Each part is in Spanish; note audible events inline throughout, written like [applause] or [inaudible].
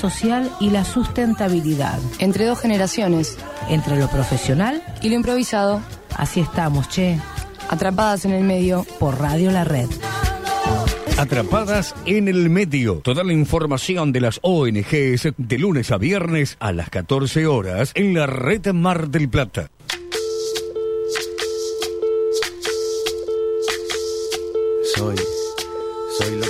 social y la sustentabilidad. Entre dos generaciones. Entre lo profesional y lo improvisado. Así estamos, che. Atrapadas en el medio. Por Radio La Red. Atrapadas en el medio. Toda la información de las ONGs de lunes a viernes a las 14 horas en la red Mar del Plata. Soy,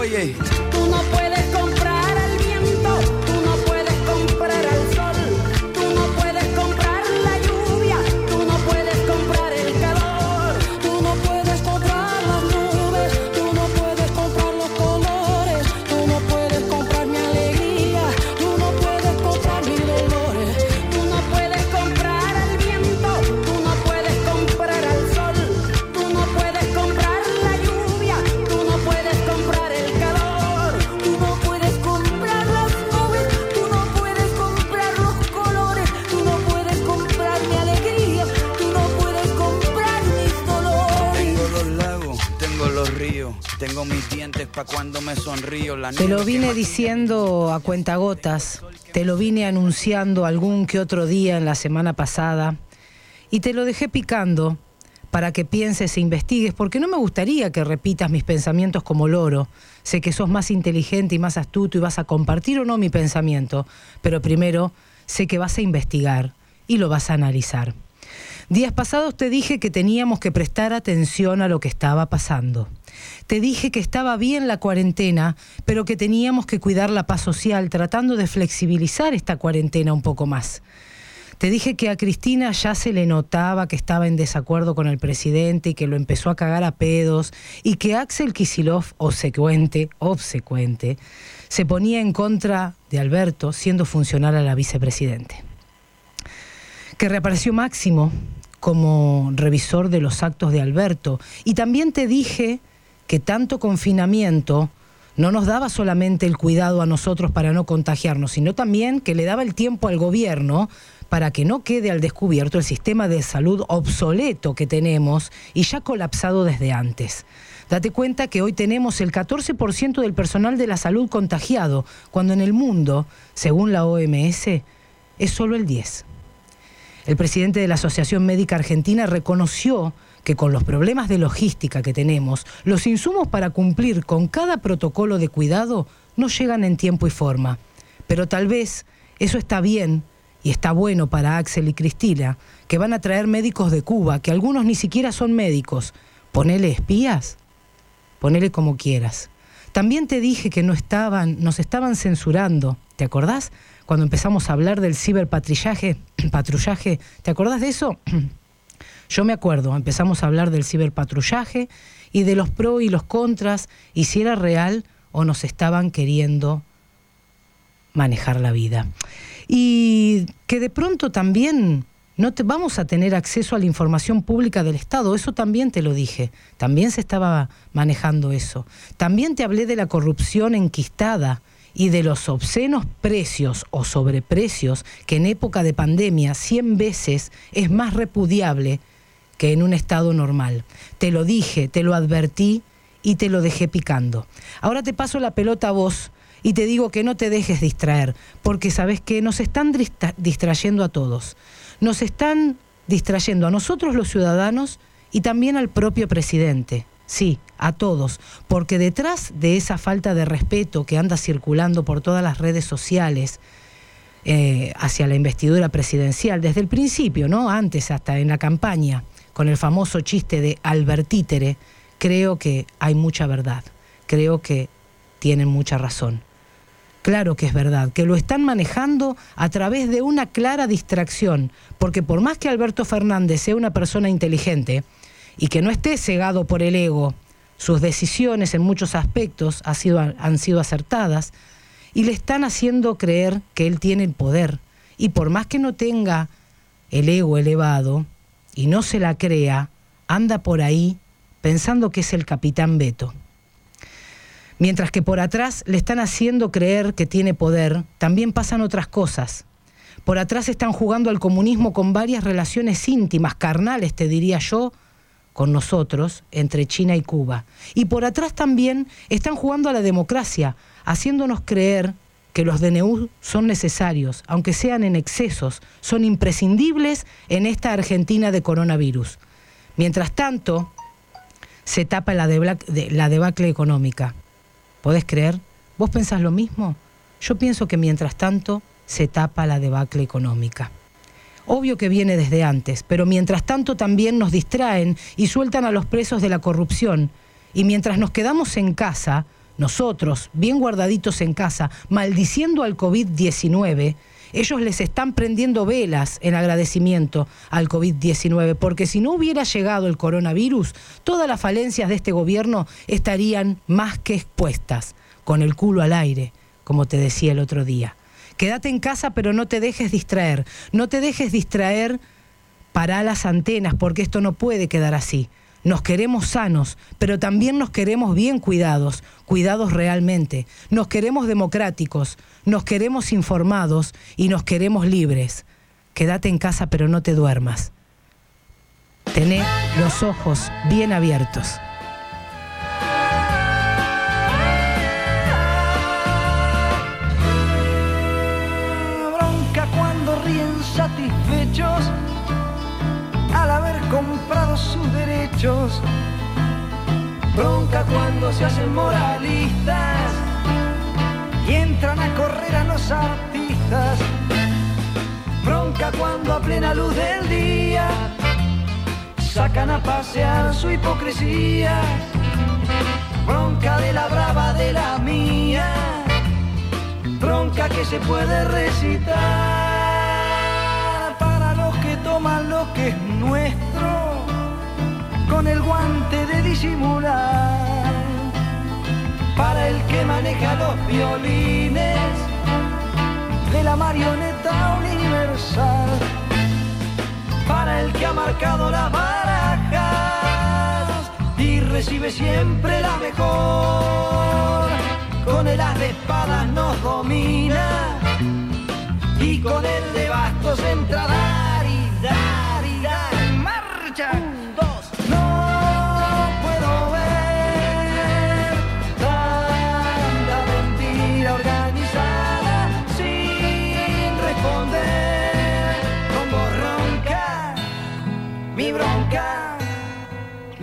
Oye, tú no puedes pa' cuando me sonrío. La Te lo vine diciendo a cuentagotas, te lo vine anunciando algún que otro día en la semana pasada y te lo dejé picando para que pienses e investigues, porque no me gustaría que repitas mis pensamientos como loro. Sé que sos más inteligente y más astuto y vas a compartir o no mi pensamiento, pero primero sé que vas a investigar y lo vas a analizar. Días pasados te dije que teníamos que prestar atención a lo que estaba pasando. Te dije que estaba bien la cuarentena, pero que teníamos que cuidar la paz social tratando de flexibilizar esta cuarentena un poco más. Te dije que a Cristina ya se le notaba que estaba en desacuerdo con el presidente y que lo empezó a cagar a pedos y que Axel Kisilov, obsecuente, obsecuente, se ponía en contra de Alberto siendo funcional a la vicepresidente que reapareció Máximo como revisor de los actos de Alberto. Y también te dije que tanto confinamiento no nos daba solamente el cuidado a nosotros para no contagiarnos, sino también que le daba el tiempo al gobierno para que no quede al descubierto el sistema de salud obsoleto que tenemos y ya colapsado desde antes. Date cuenta que hoy tenemos el 14% del personal de la salud contagiado, cuando en el mundo, según la OMS, es solo el 10%. El presidente de la Asociación Médica Argentina reconoció que con los problemas de logística que tenemos, los insumos para cumplir con cada protocolo de cuidado no llegan en tiempo y forma. Pero tal vez eso está bien y está bueno para Axel y Cristina, que van a traer médicos de Cuba, que algunos ni siquiera son médicos. Ponele espías, ponele como quieras. También te dije que no estaban, nos estaban censurando, ¿te acordás? Cuando empezamos a hablar del ciberpatrullaje, [clears throat] patrullaje, ¿te acordás de eso? [clears throat] Yo me acuerdo, empezamos a hablar del ciberpatrullaje y de los pros y los contras, y si era real o nos estaban queriendo manejar la vida. Y que de pronto también no te, vamos a tener acceso a la información pública del Estado, eso también te lo dije, también se estaba manejando eso. También te hablé de la corrupción enquistada y de los obscenos precios o sobreprecios que en época de pandemia 100 veces es más repudiable que en un estado normal. Te lo dije, te lo advertí y te lo dejé picando. Ahora te paso la pelota a vos y te digo que no te dejes distraer, porque sabes que nos están distra- distrayendo a todos. Nos están distrayendo a nosotros los ciudadanos y también al propio presidente. Sí, a todos, porque detrás de esa falta de respeto que anda circulando por todas las redes sociales, eh, hacia la investidura presidencial, desde el principio, ¿no? Antes, hasta en la campaña, con el famoso chiste de Albertítere, creo que hay mucha verdad. Creo que tienen mucha razón. Claro que es verdad, que lo están manejando a través de una clara distracción, porque por más que Alberto Fernández sea una persona inteligente y que no esté cegado por el ego, sus decisiones en muchos aspectos ha sido- han sido acertadas y le están haciendo creer que él tiene el poder. Y por más que no tenga el ego elevado y no se la crea, anda por ahí pensando que es el capitán Beto. Mientras que por atrás le están haciendo creer que tiene poder, también pasan otras cosas. Por atrás están jugando al comunismo con varias relaciones íntimas, carnales, te diría yo, con nosotros, entre China y Cuba. Y por atrás también están jugando a la democracia, haciéndonos creer que los DNU son necesarios, aunque sean en excesos, son imprescindibles en esta Argentina de coronavirus. Mientras tanto, se tapa la, la debacle económica. ¿Podés creer? ¿Vos pensás lo mismo? Yo pienso que mientras tanto se tapa la debacle económica. Obvio que viene desde antes, pero mientras tanto también nos distraen y sueltan a los presos de la corrupción. Y mientras nos quedamos en casa, nosotros, bien guardaditos en casa, maldiciendo al COVID-19, ellos les están prendiendo velas en agradecimiento al COVID-19, porque si no hubiera llegado el coronavirus, todas las falencias de este gobierno estarían más que expuestas, con el culo al aire, como te decía el otro día. Quédate en casa, pero no te dejes distraer. No te dejes distraer para las antenas, porque esto no puede quedar así. Nos queremos sanos, pero también nos queremos bien cuidados, cuidados realmente. Nos queremos democráticos, nos queremos informados y nos queremos libres. Quédate en casa, pero no te duermas. Tené los ojos bien abiertos. Bronca cuando se hacen moralistas y entran a correr a los artistas. Bronca cuando a plena luz del día sacan a pasear su hipocresía. Bronca de la brava de la mía bronca que se puede recitar para los que toman lo que es nuestro con el guante de disimular para el que maneja los violines de la marioneta universal para el que ha marcado las barajas y recibe siempre la mejor con el as de espadas nos domina y con el de bastos entra dar y dar y dar. ¡Marcha!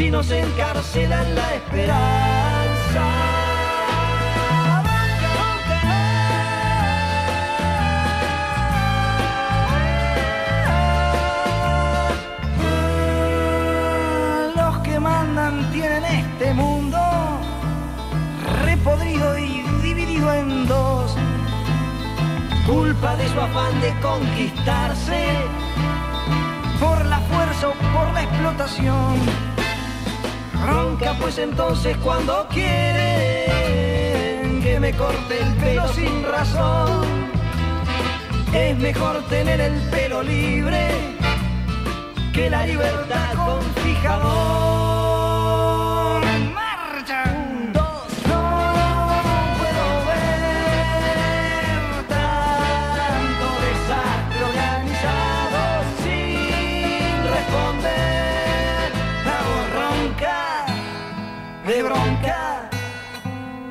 si nos encarcelan la esperanza. Los que mandan tienen este mundo repodrido y dividido en dos. Culpa de su afán de conquistarse por la fuerza o por la explotación. Pues entonces cuando quieren que me corte el pelo sin razón. Es mejor tener el pelo libre que la libertad con fijador.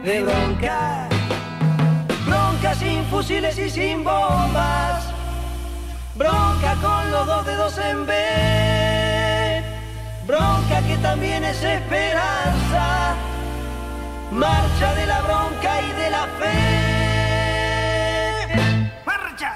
De bronca. Bronca sin fusiles y sin bombas. Bronca con los dos dedos en B. Bronca que también es esperanza. Marcha de la bronca y de la fe. Marcha.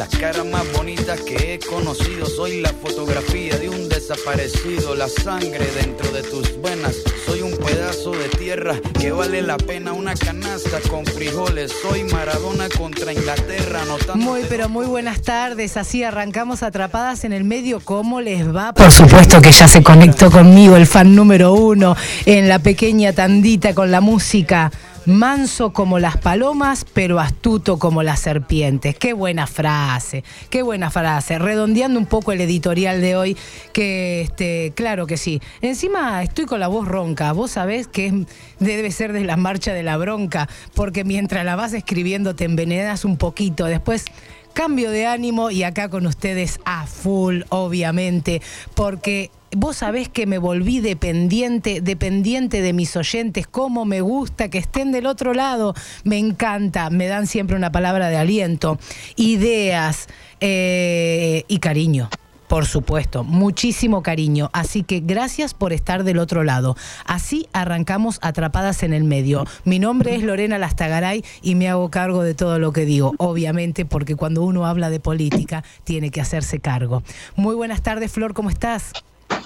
Las caras más bonitas que he conocido, soy la fotografía de un desaparecido, la sangre dentro de tus venas. Soy un pedazo de tierra que vale la pena una canasta con frijoles. Soy Maradona contra Inglaterra, anotando. Muy, pero muy buenas tardes. Así arrancamos atrapadas en el medio. ¿Cómo les va? Por supuesto que ya se conectó conmigo el fan número uno en la pequeña tandita con la música. Manso como las palomas, pero astuto como las serpientes. Qué buena frase, qué buena frase. Redondeando un poco el editorial de hoy, que este, claro que sí. Encima estoy con la voz ronca. Vos sabés que debe ser de la marcha de la bronca, porque mientras la vas escribiendo te envenenas un poquito. Después cambio de ánimo y acá con ustedes a full, obviamente, porque vos sabés que me volví dependiente, dependiente de mis oyentes, cómo me gusta que estén del otro lado, me encanta, me dan siempre una palabra de aliento, ideas eh, y cariño. Por supuesto, muchísimo cariño. Así que gracias por estar del otro lado. Así arrancamos atrapadas en el medio. Mi nombre es Lorena Lastagaray y me hago cargo de todo lo que digo. Obviamente, porque cuando uno habla de política, tiene que hacerse cargo. Muy buenas tardes, Flor, ¿cómo estás?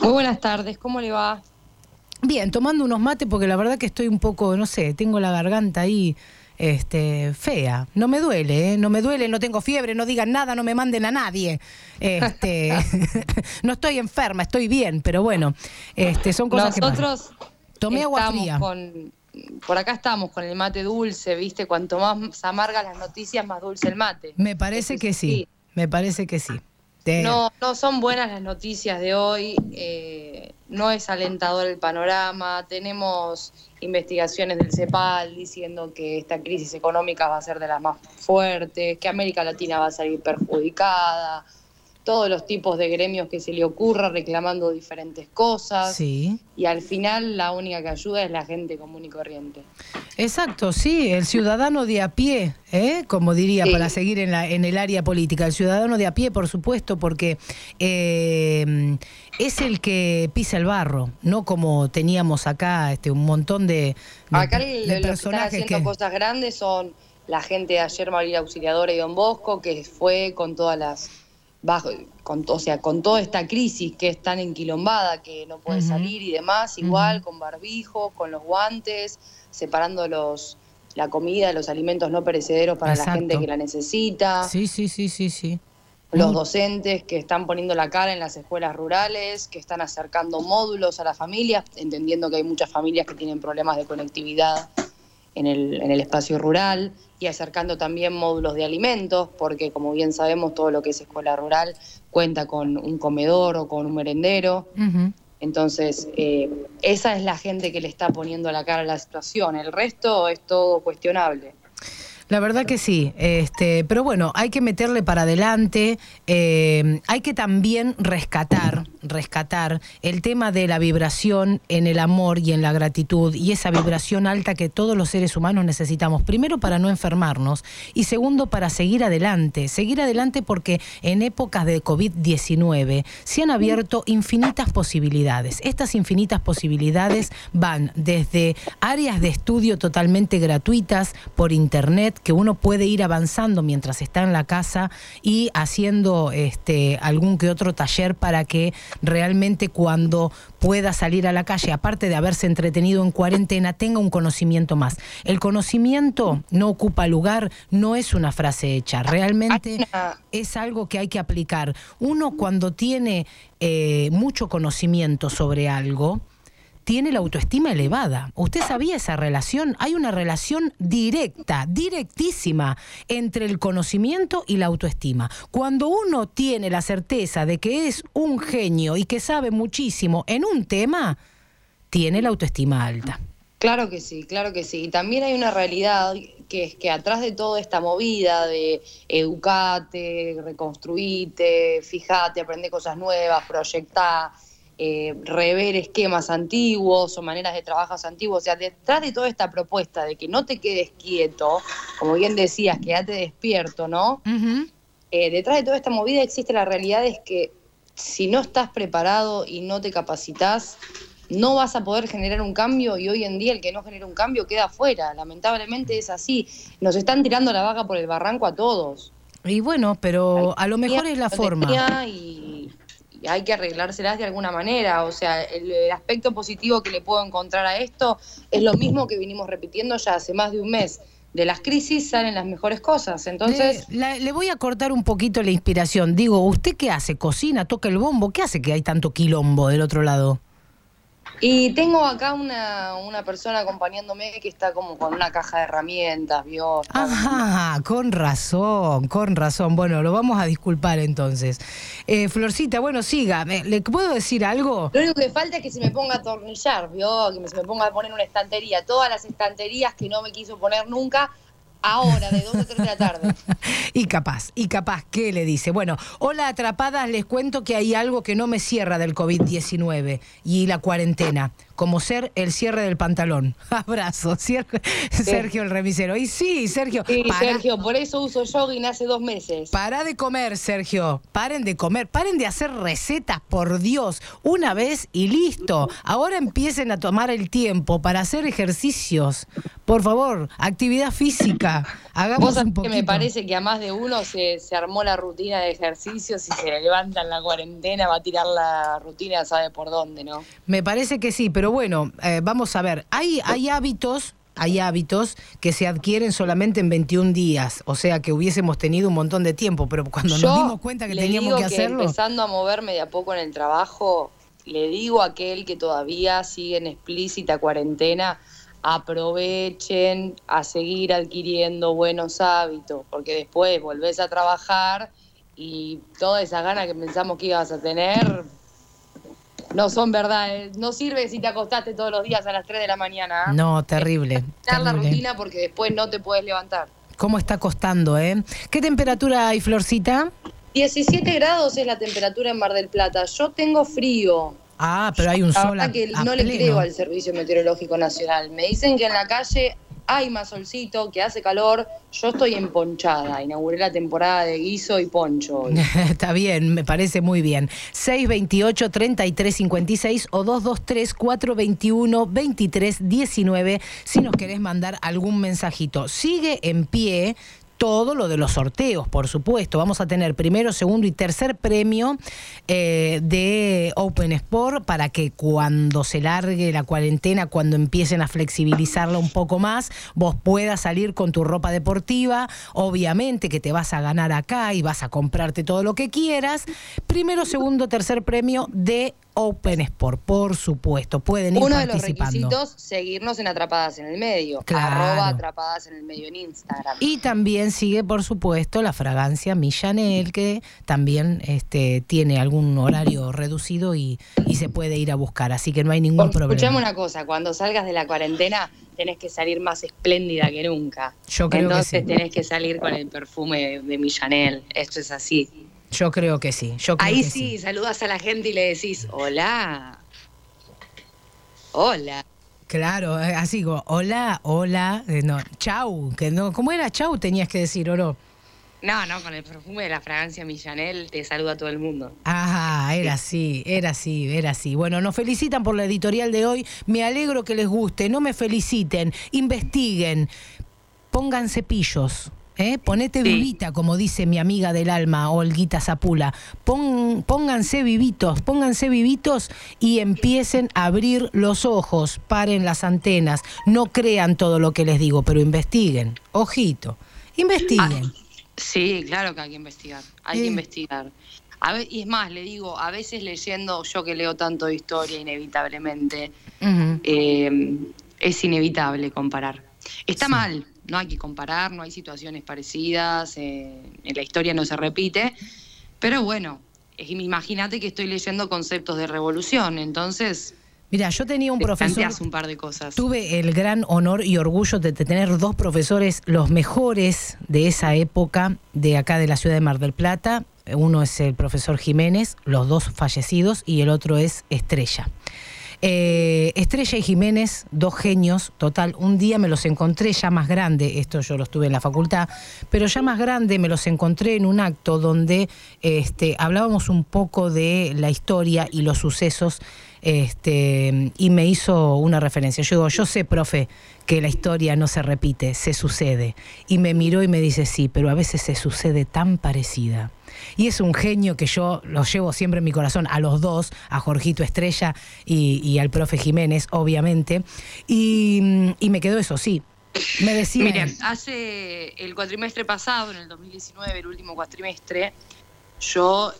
Muy buenas tardes, ¿cómo le va? Bien, tomando unos mates porque la verdad que estoy un poco, no sé, tengo la garganta ahí este, fea. No me duele, ¿eh? no me duele, no tengo fiebre, no digan nada, no me manden a nadie. Este, [laughs] [laughs] no estoy enferma, estoy bien, pero bueno, este, son cosas Nosotros que pasan. Tomé agua fría. con por acá estamos con el mate dulce, ¿viste? Cuanto más amargas las noticias, más dulce el mate. Me parece Eso que sí, me parece que sí. Te- No, no son buenas las noticias de hoy, eh, no es alentador el panorama, tenemos investigaciones del CEPAL diciendo que esta crisis económica va a ser de las más fuertes, que América Latina va a salir perjudicada, todos los tipos de gremios que se le ocurra reclamando diferentes cosas Sí. y al final la única que ayuda es la gente común y corriente. Exacto, sí, el ciudadano de a pie, ¿eh? como diría, Sí. para seguir en, la, en el área política, el ciudadano de a pie, por supuesto, porque eh, es el que pisa el barro, no como teníamos acá este, un montón de, de- Acá de el- los que están personajes haciendo que... cosas grandes son la gente de ayer María Auxiliadora y Don Bosco, que fue con todas las bajo, con, o sea, con toda esta crisis que es tan enquilombada que no puede salir y demás, igual con barbijo, con los guantes, separando los la comida, los alimentos no perecederos para la gente que la necesita Sí, sí, sí, sí, sí. los docentes que están poniendo la cara en las escuelas rurales, que están acercando módulos a las familias, entendiendo que hay muchas familias que tienen problemas de conectividad en el, en el espacio rural, y acercando también módulos de alimentos, porque como bien sabemos, todo lo que es escuela rural cuenta con un comedor o con un merendero. Entonces, eh, esa es la gente que le está poniendo la cara a la situación. El resto es todo cuestionable. La verdad que sí, este, pero bueno, hay que meterle para adelante, eh, hay que también rescatar, rescatar el tema de la vibración en el amor y en la gratitud y esa vibración alta que todos los seres humanos necesitamos, primero para no enfermarnos y segundo para seguir adelante, seguir adelante porque en épocas de COVID-19 se han abierto infinitas posibilidades. Estas infinitas posibilidades van desde áreas de estudio totalmente gratuitas por internet, internet que uno puede ir avanzando mientras está en la casa y haciendo este algún que otro taller para que realmente cuando pueda salir a la calle, aparte de haberse entretenido en cuarentena, tenga un conocimiento más. El conocimiento no ocupa lugar, no es una frase hecha, realmente una- es algo que hay que aplicar. Uno cuando tiene eh, mucho conocimiento sobre algo, tiene la autoestima elevada. ¿Usted sabía esa relación? Hay una relación directa, directísima entre el conocimiento y la autoestima. Cuando uno tiene la certeza de que es un genio y que sabe muchísimo en un tema, tiene la autoestima alta. Claro que sí, claro que sí. Y también hay una realidad que es que atrás de toda esta movida de educate, reconstruite, fijate, aprende cosas nuevas, proyectá, eh, rever esquemas antiguos o maneras de trabajar antiguos, o sea, detrás de toda esta propuesta de que no te quedes quieto, como bien decías, quédate despierto, ¿no? Eh, detrás de toda esta movida existe la realidad es que si no estás preparado y no te capacitas, no vas a poder generar un cambio y hoy en día el que no genera un cambio queda afuera. Lamentablemente es así. Nos están tirando la vaca por el barranco a todos. Y bueno, pero a lo mejor es la forma. y hay que arreglárselas de alguna manera. O sea, el, aspecto positivo que le puedo encontrar a esto es lo mismo que vinimos repitiendo ya hace más de un mes. De las crisis salen las mejores cosas. Entonces... Le, la- le voy a cortar un poquito la inspiración. Digo, ¿usted qué hace? ¿Cocina? ¿Toca el bombo? ¿Qué hace que hay tanto quilombo del otro lado? Y tengo acá una, una persona acompañándome que está como con una caja de herramientas, ¿vio? Ajá, con razón, con razón. Bueno, lo vamos a disculpar entonces. Eh, Florcita, bueno, siga. ¿Me- ¿Le puedo decir algo? Lo único que falta es que se me ponga a atornillar, ¿vio? Que se me ponga a poner una estantería. Todas las estanterías que no me quiso poner nunca, ahora, de 2 a 3 de la tarde. [laughs] Y capaz, y capaz, ¿qué le dice? Bueno, hola atrapadas, les cuento que hay algo que no me cierra del COVID-19 y la cuarentena, como ser el cierre del pantalón. [laughs] Abrazo, Cier- Sergio el remisero. Y sí, Sergio, Sí, para- Sergio, por eso uso jogging hace dos meses. Para de comer, Sergio. Paren de comer. Paren de hacer recetas, por Dios. Una vez y listo. Ahora empiecen a tomar el tiempo para hacer ejercicios. Por favor, actividad física. Hagamos un sabés que poquito. me parece que a más de uno se, se armó la rutina de ejercicios y se levanta en la cuarentena, va a tirar la rutina, sabe por dónde, ¿no? Me parece que sí, pero bueno, eh, vamos a ver. Hay, hay hábitos. Hay hábitos que se adquieren solamente en 21 días, o sea que hubiésemos tenido un montón de tiempo, pero cuando Yo nos dimos cuenta que le teníamos digo que hacerlo, empezando a moverme de a poco en el trabajo, le digo a aquel que todavía sigue en explícita cuarentena, aprovechen a seguir adquiriendo buenos hábitos, porque después volvés a trabajar y todas esas ganas que pensamos que ibas a tener no son verdad. eh. No sirve si te acostaste todos los días a las 3 de la mañana. ¿ah? no, terrible. Dar la rutina porque después no te puedes levantar. ¿Cómo está costando, eh? ¿Qué temperatura hay, Florcita? 17 grados es la temperatura en Mar del Plata. Yo tengo frío. Ah, pero hay un La sol verdad a- que no le pleno. creo al Servicio Meteorológico Nacional. Me dicen que en la calle hay más solcito, que hace calor. Yo estoy emponchada. Inauguré la temporada de guiso y poncho. [laughs] Está bien, me parece muy bien. 628-3356 o 223-421-2319 si nos querés mandar algún mensajito. Sigue en pie todo lo de los sorteos, por supuesto. Vamos a tener primero, segundo y tercer premio eh, de Open Sport para que cuando se largue la cuarentena, cuando empiecen a flexibilizarla un poco más, vos puedas salir con tu ropa deportiva. Obviamente que te vas a ganar acá y vas a comprarte todo lo que quieras. Primero, segundo, tercer premio de Open Sport, por supuesto. Pueden ir Uno de los requisitos, seguirnos en Atrapadas en el Medio. Claro. Arroba Atrapadas en el Medio en Instagram. Y también sigue, por supuesto, la fragancia Millanel, que también este, tiene algún horario reducido y, y se puede ir a buscar, así que no hay ningún Escuchame problema. una cosa, cuando salgas de la cuarentena tenés que salir más espléndida que nunca. Yo creo que Entonces sí. tenés que salir con el perfume de, de Millanel. Esto es así. Yo creo que sí. Yo creo Ahí que sí, saludas a la gente y le decís, hola. Hola. Claro, eh, así como, hola, hola, eh, no, chau, que no, ¿cómo era chau? Tenías que decir, ¿o no? No, no, con el perfume de la fragancia Millanel te saluda a todo el mundo. Ajá, era así, era así, era así. Bueno, nos felicitan por la editorial de hoy. Me alegro que les guste. No me feliciten, investiguen. pongan cepillos. ¿Eh? Ponete Sí. vivita, como dice mi amiga del alma, Olguita Zapula. Pon- pónganse vivitos, pónganse vivitos y empiecen a abrir los ojos, paren las antenas. No crean todo lo que les digo, pero investiguen. Ojito, investiguen. Sí, claro que hay que investigar, hay que investigar. A ve- y es más, le digo, a veces leyendo, yo que leo tanto de historia, inevitablemente, eh, es inevitable comparar. Está Sí. mal, no hay que comparar, no hay situaciones parecidas, eh, en la historia no se repite, pero bueno, imagínate que estoy leyendo conceptos de revolución, entonces Mira, yo tenía un profesor. un par de cosas. Tuve el gran honor y orgullo de tener dos profesores, los mejores de esa época, de acá de la ciudad de Mar del Plata. Uno es el profesor Jiménez, los dos fallecidos, y el otro es Estrella. Eh, Estrella y Jiménez, dos genios, total. Un día me los encontré ya más grande, esto yo los tuve en la facultad, pero ya más grande me los encontré en un acto donde este, hablábamos un poco de la historia y los sucesos este, y me hizo una referencia. Yo digo, yo sé, profe, que la historia no se repite, se sucede. Y me miró y me dice, sí, pero a veces se sucede tan parecida. Y es un genio que yo los llevo siempre en mi corazón, a los dos, a Jorgito Estrella y, y al profe Jiménez, obviamente. Y, y me quedó eso, sí. Me decía... Miren, hace el cuatrimestre pasado, en el 2019, el último cuatrimestre, yo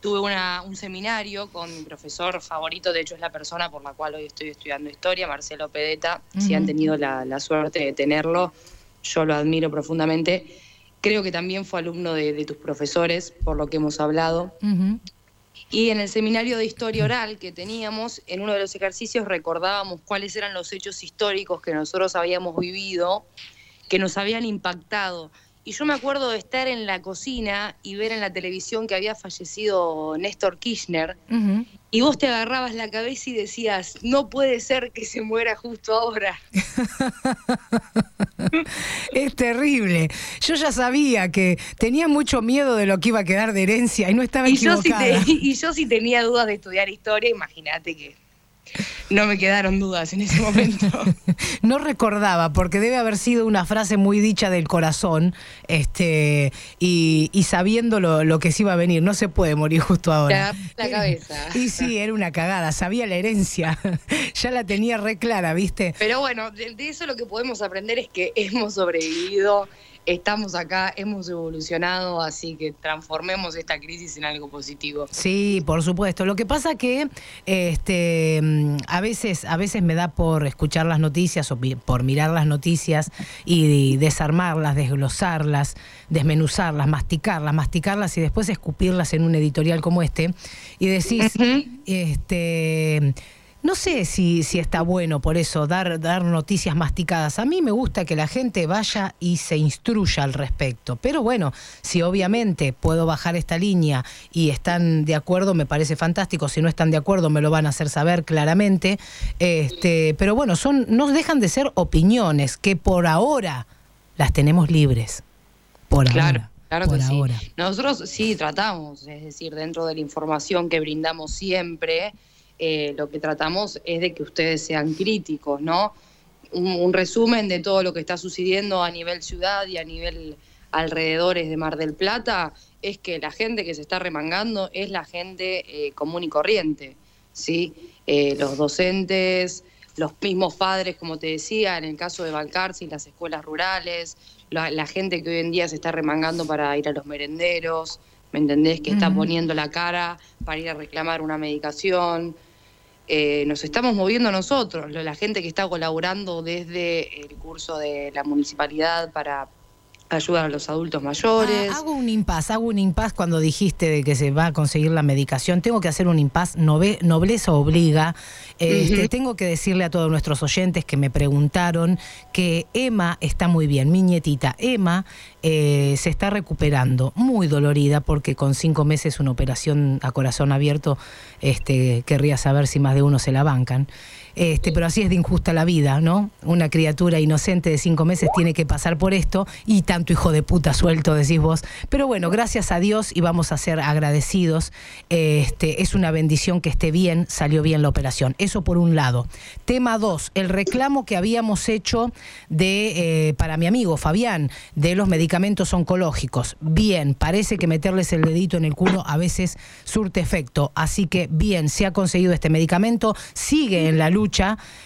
tuve una- un seminario con mi profesor favorito, de hecho es la persona por la cual hoy estoy estudiando historia, Marcelo Pedeta, si han tenido la, la suerte de tenerlo, yo lo admiro profundamente. Creo que también fue alumno de, de tus profesores, por lo que hemos hablado. Y en el seminario de historia oral que teníamos, en uno de los ejercicios recordábamos cuáles eran los hechos históricos que nosotros habíamos vivido, que nos habían impactado. Y yo me acuerdo de estar en la cocina y ver en la televisión que había fallecido Néstor Kirchner, y vos te agarrabas la cabeza y decías, no puede ser que se muera justo ahora. [laughs] Es terrible. Yo ya sabía que tenía mucho miedo de lo que iba a quedar de herencia y no estaba Y yo, si equivocada. te- [laughs] y yo si tenía dudas de estudiar historia, imagínate que no me quedaron dudas en ese momento. [laughs] No recordaba, porque debe haber sido una frase muy dicha del corazón, este, y, y sabiendo lo, lo que se iba a venir. No se puede morir justo ahora. la cabeza. Y sí, era una cagada, sabía la herencia, [laughs] ya la tenía re clara, ¿viste? Pero bueno, de, de eso lo que podemos aprender es que hemos sobrevivido, estamos acá, hemos evolucionado, así que transformemos esta crisis en algo positivo. Sí, por supuesto. Lo que pasa que este, mm, a veces, a veces me da por escuchar las noticias o por mirar las noticias y desarmarlas, desglosarlas, desmenuzarlas, masticarlas, masticarlas y después escupirlas en un editorial como este y decís, este, no sé si, si está bueno por eso dar, dar noticias masticadas. A mí me gusta que la gente vaya y se instruya al respecto. Pero bueno, si obviamente puedo bajar esta línea y están de acuerdo, me parece fantástico. Si no están de acuerdo, me lo van a hacer saber claramente. Este, pero bueno, son, no dejan de ser opiniones que por ahora las tenemos libres. Por Claro, ahora. claro por que sí. ahora. Nosotros sí tratamos, es decir, dentro de la información que brindamos siempre, eh, lo que tratamos es de que ustedes sean críticos, ¿no? Un, un resumen de todo lo que está sucediendo a nivel ciudad y a nivel alrededores de Mar del Plata es que la gente que se está remangando es la gente eh, común y corriente, ¿sí? Eh, los docentes, los mismos padres, como te decía, en el caso de Balcarce y las escuelas rurales, la, la gente que hoy en día se está remangando para ir a los merenderos, ¿me entendés? Que está poniendo la cara para ir a reclamar una medicación. Eh, nos estamos moviendo nosotros, la gente que está colaborando desde el curso de la municipalidad para ayudar a los adultos mayores. Ah, hago un impas, hago un impas cuando dijiste de que se va a conseguir la medicación. Tengo que hacer un impas, nove- nobleza obliga. Este. Tengo que decirle a todos nuestros oyentes que me preguntaron que Emma está muy bien, mi nietita. Emma eh, se está recuperando, muy dolorida, porque con cinco meses una operación a corazón abierto, este, querría saber si más de uno se la bancan. Este, pero así es de injusta la vida, ¿no? Una criatura inocente de cinco meses tiene que pasar por esto y tanto hijo de puta suelto, decís vos. Pero bueno, gracias a Dios y vamos a ser agradecidos. Este, es una bendición que esté bien, salió bien la operación. Eso por un lado. Tema dos, el reclamo que habíamos hecho de, eh, para mi amigo Fabián, de los medicamentos oncológicos. Bien, parece que meterles el dedito en el culo a veces surte efecto. Así que bien, se ha conseguido este medicamento, sigue en la lucha,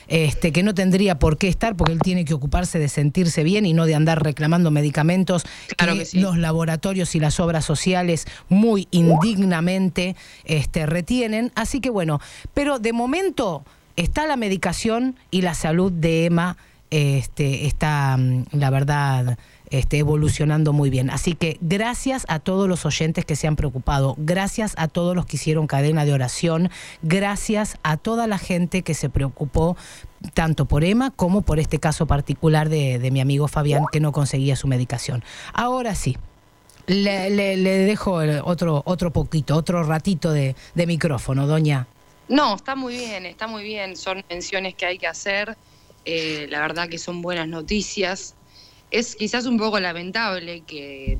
este, que no tendría por qué estar, porque él tiene que ocuparse de sentirse bien y no de andar reclamando medicamentos Claro que que sí. los laboratorios y las obras sociales muy indignamente este, retienen. Así que bueno, pero de momento está la medicación y la salud de Emma este, está, mm, la verdad, este, evolucionando muy bien. Así que gracias a todos los oyentes que se han preocupado, gracias a todos los que hicieron cadena de oración, gracias a toda la gente que se preocupó tanto por Emma como por este caso particular de, mi amigo Fabián que no conseguía su medicación. Ahora sí. Le, dejo otro, otro poquito, otro ratito de, de micrófono, doña. No, está muy bien, está muy bien. Son menciones que hay que hacer. eh, la verdad que son buenas noticias. Es quizás un poco lamentable que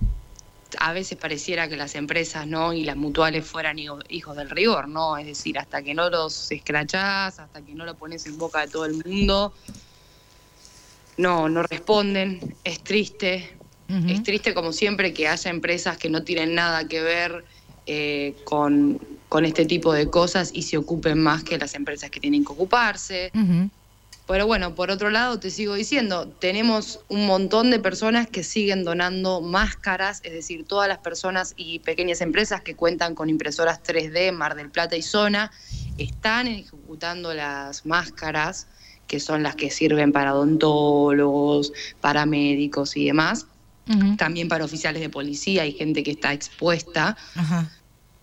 a veces pareciera que las empresas ¿no? y las mutuales fueran hijo- hijos del rigor, ¿no? Es decir, hasta que no los escrachás, hasta que no lo pones en boca de todo el mundo, no, no responden. Es triste, es triste como siempre que haya empresas que no tienen nada que ver eh, con, con este tipo de cosas y se ocupen más que las empresas que tienen que ocuparse. Pero bueno, por otro lado, te sigo diciendo, tenemos un montón de personas que siguen donando máscaras, es decir, todas las personas y pequeñas empresas que cuentan con impresoras 3D, Mar del Plata y Zona, están ejecutando las máscaras, que son las que sirven para odontólogos, para médicos y demás, también para oficiales de policía y gente que está expuesta.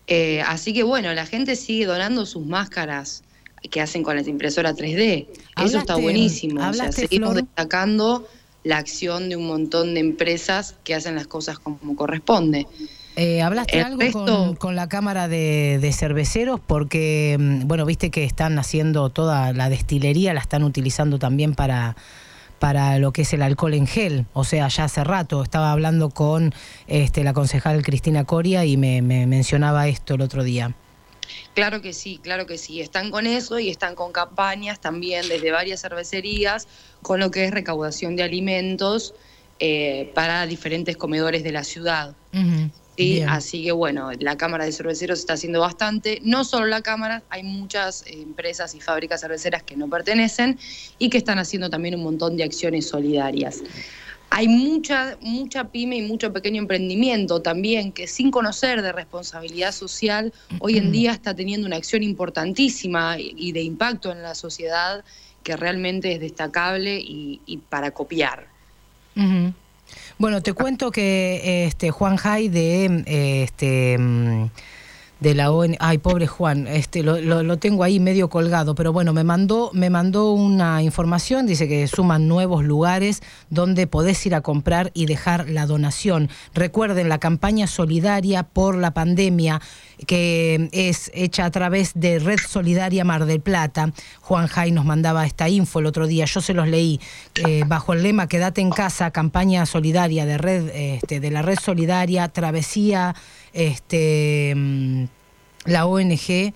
Eh, así que bueno, la gente sigue donando sus máscaras que hacen con las impresoras 3D. Eso está Hablaste- buenísimo. O sea, hablaste, seguimos Flor. destacando la acción de un montón de empresas que hacen las cosas como corresponde. Eh, ¿Hablaste El algo resto- con, con la Cámara de, de Cerveceros? Porque, mm, bueno, viste que están haciendo toda la destilería, la están utilizando también para, para lo que es el alcohol en gel. O sea, ya hace rato estaba hablando con este, la concejal Cristina Coria y me, me mencionaba esto el otro día. Claro que sí, claro que sí. Están con eso y están con campañas también desde varias cervecerías con lo que es recaudación de alimentos eh, para diferentes comedores de la ciudad. Sí, Bien. así que bueno, la Cámara de Cerveceros está haciendo bastante. No solo la Cámara, hay muchas eh, empresas y fábricas cerveceras que no pertenecen y que están haciendo también un montón de acciones solidarias. Hay mucha, mucha pyme y mucho pequeño emprendimiento también que sin conocer de responsabilidad social, hoy en día está teniendo una acción importantísima y de impacto en la sociedad que realmente es destacable y, y para copiar. Bueno, te cuento que este Juan Jai de este mm, de la ONG, ay pobre Juan, este lo, lo- tengo ahí medio colgado, pero bueno, me mandó me mandó una información, dice que suman nuevos lugares donde podés ir a comprar y dejar la donación. Recuerden la campaña solidaria por la pandemia que es hecha a través de Red Solidaria Mar del Plata. Juan Jai nos mandaba esta info el otro día, yo se los leí eh, bajo el lema Quédate en casa, campaña solidaria de red este, de la Red Solidaria, Travesía este mm, la ONG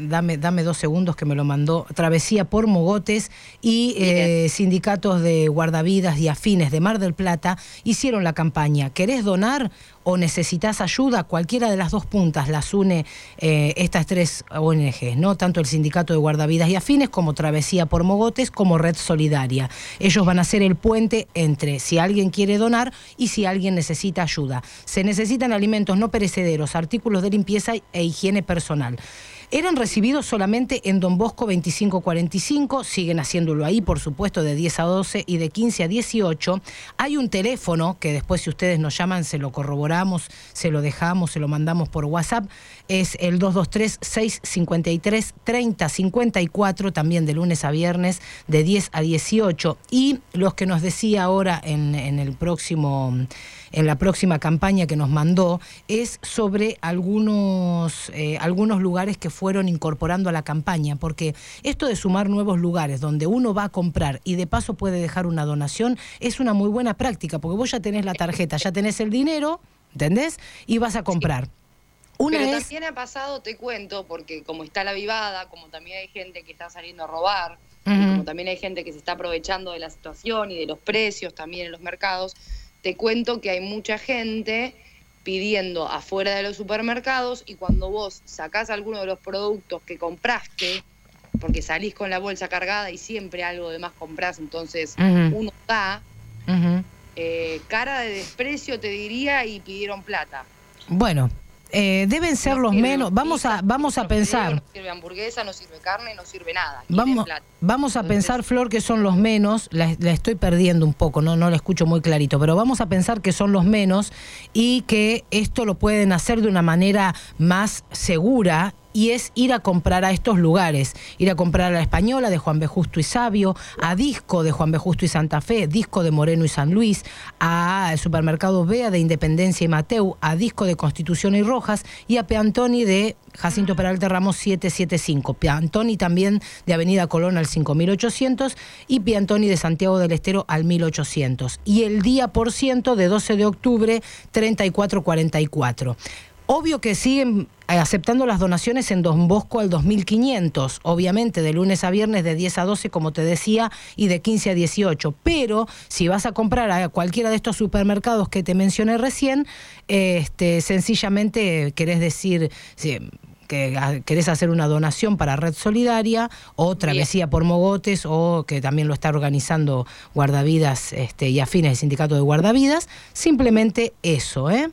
Dame, dame dos segundos que me lo mandó. Travesía por Mogotes y eh, sindicatos de guardavidas y afines de Mar del Plata hicieron la campaña. ¿Querés donar o necesitas ayuda? Cualquiera de las dos puntas las une eh, estas tres ONGs, ¿no? Tanto el sindicato de guardavidas y afines como Travesía por Mogotes como Red Solidaria. Ellos van a ser el puente entre si alguien quiere donar y si alguien necesita ayuda. Se necesitan alimentos no perecederos, artículos de limpieza e higiene personal. Eran recibidos solamente en Don Bosco 2545, siguen haciéndolo ahí, por supuesto, de 10 a 12 y de 15 a 18. Hay un teléfono que después si ustedes nos llaman se lo corroboramos, se lo dejamos, se lo mandamos por WhatsApp, es el 223-653-3054, también de lunes a viernes, de 10 a 18. Y los que nos decía ahora en, en el próximo en la próxima campaña que nos mandó es sobre algunos, eh, algunos lugares que fueron incorporando a la campaña, porque esto de sumar nuevos lugares donde uno va a comprar y de paso puede dejar una donación es una muy buena práctica, porque vos ya tenés la tarjeta, ya tenés el dinero, ¿entendés? Y vas a comprar. Una Pero es... también ha pasado, te cuento, porque como está la vivada, como también hay gente que está saliendo a robar, como también hay gente que se está aprovechando de la situación y de los precios también en los mercados, te cuento que hay mucha gente pidiendo afuera de los supermercados y cuando vos sacás alguno de los productos que compraste, porque salís con la bolsa cargada y siempre algo de más comprás, entonces uno da, eh, cara de desprecio te diría y pidieron plata. Bueno, eh, deben ser No los menos. Vamos a, vamos a pensar. No sirve hamburguesa, no sirve carne, no sirve nada. Vamos, vamos a Entonces- pensar, Flor, que son los menos. La, la estoy perdiendo un poco, no, no la escucho muy clarito, pero vamos a pensar que son los menos y que esto lo pueden hacer de una manera más segura. Y es ir a comprar a estos lugares, ir a comprar a la Española de Juan B. Justo y Sabio, a Disco de Juan B. Justo y Santa Fe, Disco de Moreno y San Luis, a Supermercado Bea de Independencia y Mateu, a Disco de Constitución y Rojas y a Peantoni de Jacinto Peralta Ramos 775. Piantoni también de Avenida Colón al 5800 y Piantoni de Santiago del Estero al 1800. Y el día por ciento de 12 de octubre 3444. Obvio que siguen eh, aceptando las donaciones en Don Bosco al 2500, obviamente de lunes a viernes de 10 a 12, como te decía, y de 15 a 18. Pero si vas a comprar a cualquiera de estos supermercados que te mencioné recién, este, sencillamente querés decir... que querés hacer una donación para Red Solidaria o Travesía por Mogotes o que también lo está organizando Guardavidas este, y afines del sindicato de Guardavidas, simplemente eso, ¿eh?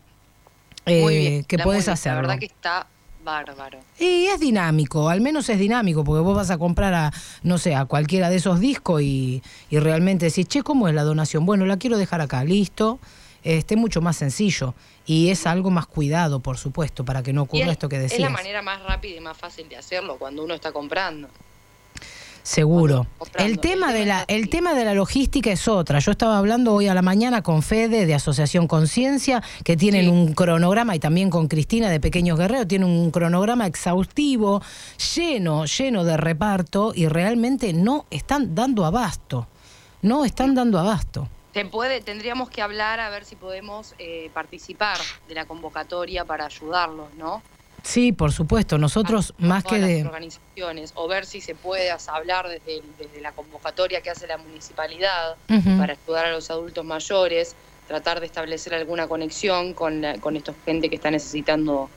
Muy Eh, bien, que puedes hacerlo. La verdad que está bárbaro. Y es dinámico, al menos es dinámico, porque vos vas a comprar a, no sé, a cualquiera de esos discos y, y realmente decís, che, ¿cómo es la donación? Bueno, la quiero dejar acá, listo. Este, mucho más sencillo y es algo más cuidado, por supuesto, para que no ocurra es, esto que es decías. la manera más rápida y más fácil de hacerlo cuando uno está comprando. Seguro. El tema, de la, el tema de la logística es otra. Yo estaba hablando hoy a la mañana con Fede de Asociación Conciencia, que tienen Sí. un cronograma, y también con Cristina de Pequeños Guerreros, tienen un cronograma exhaustivo, lleno, lleno de reparto, y realmente no están dando abasto. No están dando abasto. Se puede, tendríamos que hablar a ver si podemos eh, participar de la convocatoria para ayudarlos, ¿no? Sí, por supuesto. Nosotros, A más que de. organizaciones, o ver si se puede hablar desde, desde la convocatoria que hace la municipalidad para ayudar a los adultos mayores, tratar de establecer alguna conexión con, la- con esta gente que está necesitando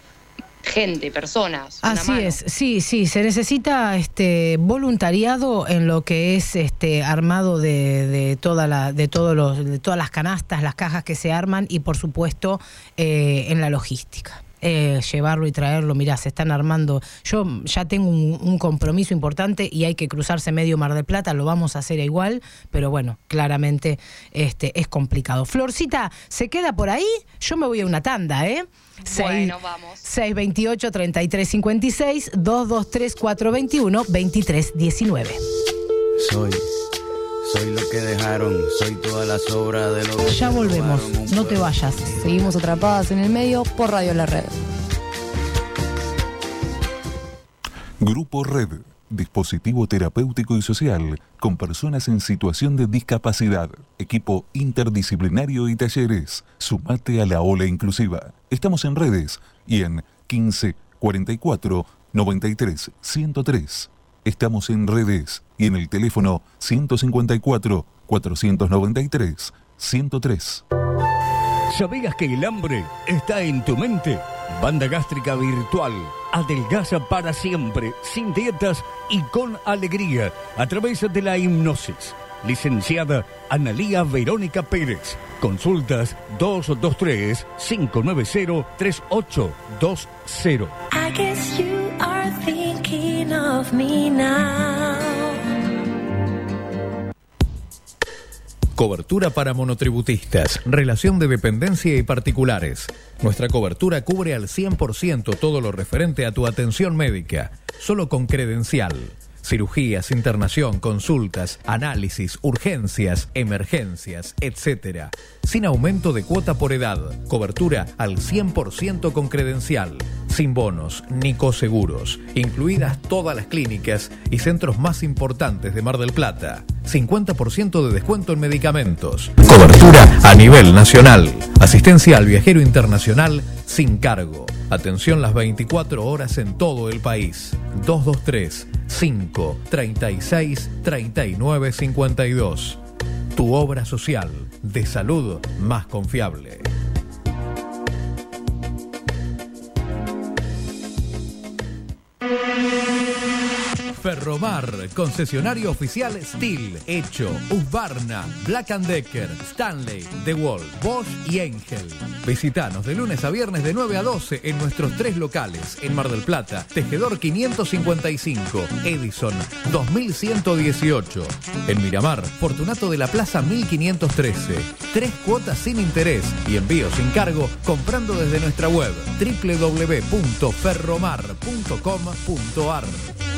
gente, personas. Así mano. es, sí, sí, se necesita este voluntariado en lo que es este armado de, de toda la, de todos los, de todas las canastas, las cajas que se arman y por supuesto eh, en la logística. Eh, llevarlo y traerlo, mirá, se están armando. Yo ya tengo un, un compromiso importante y hay que cruzarse medio Mar del Plata, lo vamos a hacer igual, pero bueno, claramente este es complicado. Florcita, ¿se queda por ahí? Yo me voy a una tanda, ¿eh? Bueno, vamos. 628-3356, 223-421-2319. Soy, soy lo que dejaron, soy toda la sobra de lo que Ya volvemos, no te vayas. Seguimos atrapadas en el medio por Radio La Red. Grupo Red, dispositivo terapéutico y social con personas en situación de discapacidad, equipo interdisciplinario y talleres. Sumate a la ola inclusiva. Estamos en redes y en 15 44 93 103. Estamos en redes y en el teléfono 154 493 103. ¿Sabías que el hambre está en tu mente? Banda gástrica virtual. Adelgaza para siempre, sin dietas y con alegría, a través de la hipnosis. Licenciada Analía Verónica Pérez. Consultas 223-590-3820. I guess you are thinking of me now. Cobertura para monotributistas, relación de dependencia y particulares. Nuestra cobertura cubre al 100% todo lo referente a tu atención médica, solo con credencial. Cirugías, internación, consultas, análisis, urgencias, emergencias, etc. Sin aumento de cuota por edad, cobertura al 100% con credencial, sin bonos ni coseguros, incluidas todas las clínicas y centros más importantes de Mar del Plata. 50% de descuento en medicamentos. Cobertura a nivel nacional. Asistencia al viajero internacional sin cargo. Atención las 24 horas en todo el país. 223 5 36 39 52. Tu obra social de salud más confiable. Ferromar, concesionario oficial Steel, Hecho, Husqvarna, Black Decker, Stanley, DeWalt, Bosch y Engel. Visitanos de lunes a viernes de 9 a 12 en nuestros tres locales, en Mar del Plata, Tejedor 555, Edison 2118. En Miramar, Fortunato de la Plaza 1513. Tres cuotas sin interés y envío sin cargo comprando desde nuestra web www.ferromar.com.ar.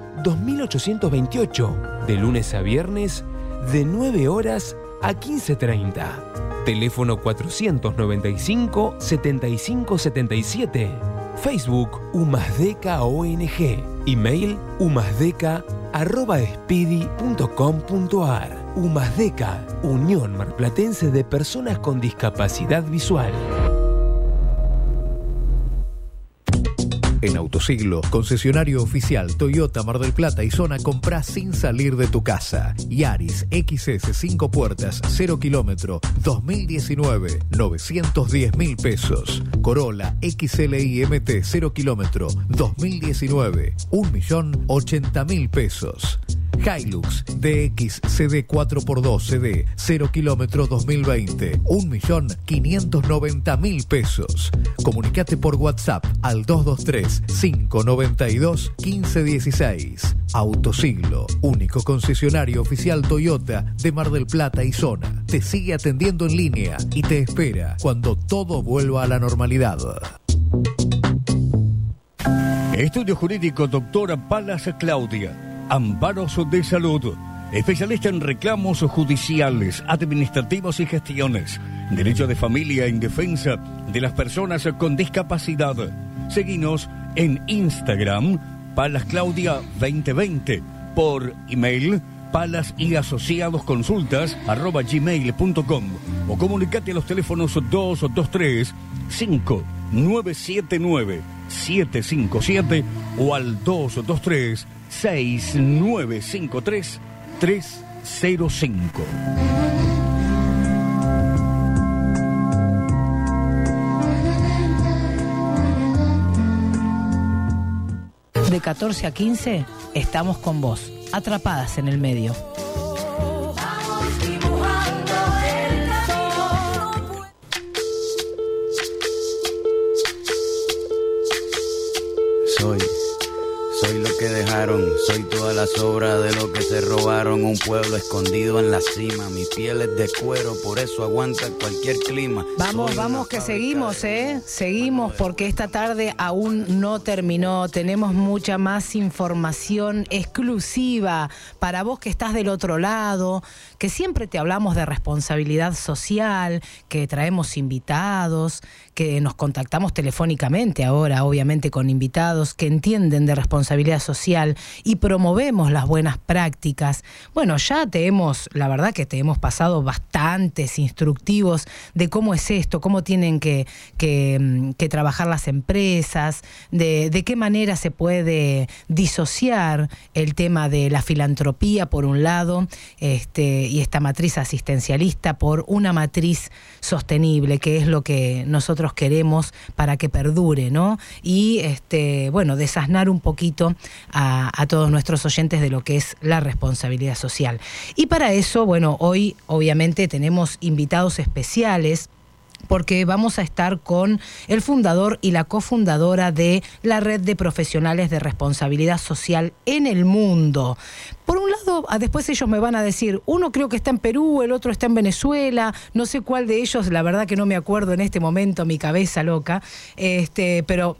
2828, de lunes a viernes, de 9 horas a 15.30. Teléfono 495-7577. Facebook Umasdeca ONG. Email umasdeca.speedy.com.ar. Umasdeca, Unión Marplatense de Personas con Discapacidad Visual. En Autosiglo, concesionario oficial Toyota Mar del Plata y zona compra sin salir de tu casa. Yaris XS 5 puertas 0 kilómetro 2019 910 mil pesos. Corolla XLI MT 0 kilómetro 2019 1 millón 80 mil pesos. Hilux DX CD 4x2 CD 0 kilómetro 2020 1.590.000 pesos. Comunicate por WhatsApp al 223 592 1516. Autosiglo, único concesionario oficial Toyota de Mar del Plata y zona. Te sigue atendiendo en línea y te espera cuando todo vuelva a la normalidad. Estudio Jurídico Doctora Palas Claudia. Amparos de Salud. Especialista en reclamos judiciales, administrativos y gestiones. Derecho de familia en defensa de las personas con discapacidad. Seguinos en Instagram, Palas Claudia 2020. Por email, palas y asociados consultas arroba gmail.com o comunicate a los teléfonos 223 5979 757 o al 223 6953 305. De 14 a 15 estamos con vos, atrapadas en el medio. Soy toda la sobra de lo que se robaron. Un pueblo escondido en la cima, mi piel es de cuero, por eso aguanta cualquier clima. Vamos, Soy vamos que seguimos, ¿eh? Seguimos porque esta tarde aún no terminó. Tenemos mucha más información exclusiva para vos que estás del otro lado, que siempre te hablamos de responsabilidad social, que traemos invitados, que nos contactamos telefónicamente ahora, obviamente con invitados que entienden de responsabilidad social y promovemos las buenas prácticas. Bueno, ya te hemos, la verdad que te hemos pasado bastantes instructivos de cómo es esto, cómo tienen que, que, mm, trabajar las empresas, de, de qué manera se puede disociar el tema de la filantropía por un lado este, y esta matriz asistencialista por una matriz sostenible, que es lo que nosotros queremos para que perdure, ¿no? Y este, bueno, desasnar un poquito a, a todos nuestros oyentes de lo que es la responsabilidad social. Y para eso, bueno, hoy obviamente tenemos invitados especiales porque vamos a estar con el fundador y la cofundadora de la red de profesionales de responsabilidad social en el mundo. Por un lado, ah, después ellos me van a decir, uno creo que está en Perú, el otro está en Venezuela, no sé cuál de ellos, la verdad que no me acuerdo en este momento, mi cabeza loca, este, pero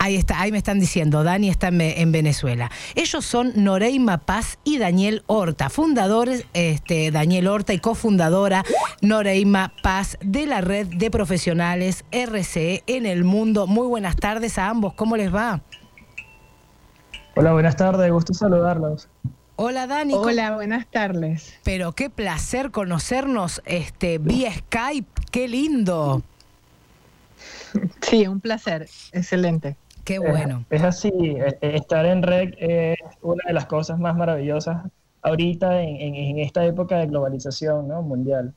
Ahí está, ahí me están diciendo, Dani está en, en Venezuela. Ellos son Noreima Paz y Daniel Horta, fundadores, este, Daniel Horta y cofundadora Noreima Paz de la red de profesionales RCE en el mundo. Muy buenas tardes a ambos, ¿cómo les va? Hola, buenas tardes, gusto saludarlos. Hola Dani. Hola, buenas tardes. Pero qué placer conocernos este, vía Skype, qué lindo. Sí, un placer, excelente. Qué bueno. Es, es así, eh, eh, estar en red es una de las cosas más maravillosas ahorita en, en- en esta época de globalización ¿no? mundial.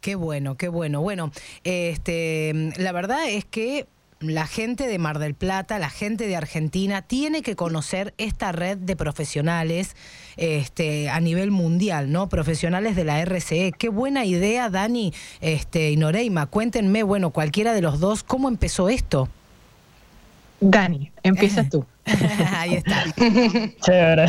Qué bueno, qué bueno. Bueno, este, la verdad es que la gente de Mar del Plata, la gente de Argentina, tiene que conocer esta red de profesionales este, a nivel mundial, ¿no? Profesionales de la RCE. Qué buena idea, Dani este, y Noreima. Cuéntenme, bueno, cualquiera de los dos, ¿cómo empezó esto? Dani, empieza [laughs] tú. Ahí está. [laughs] Chévere.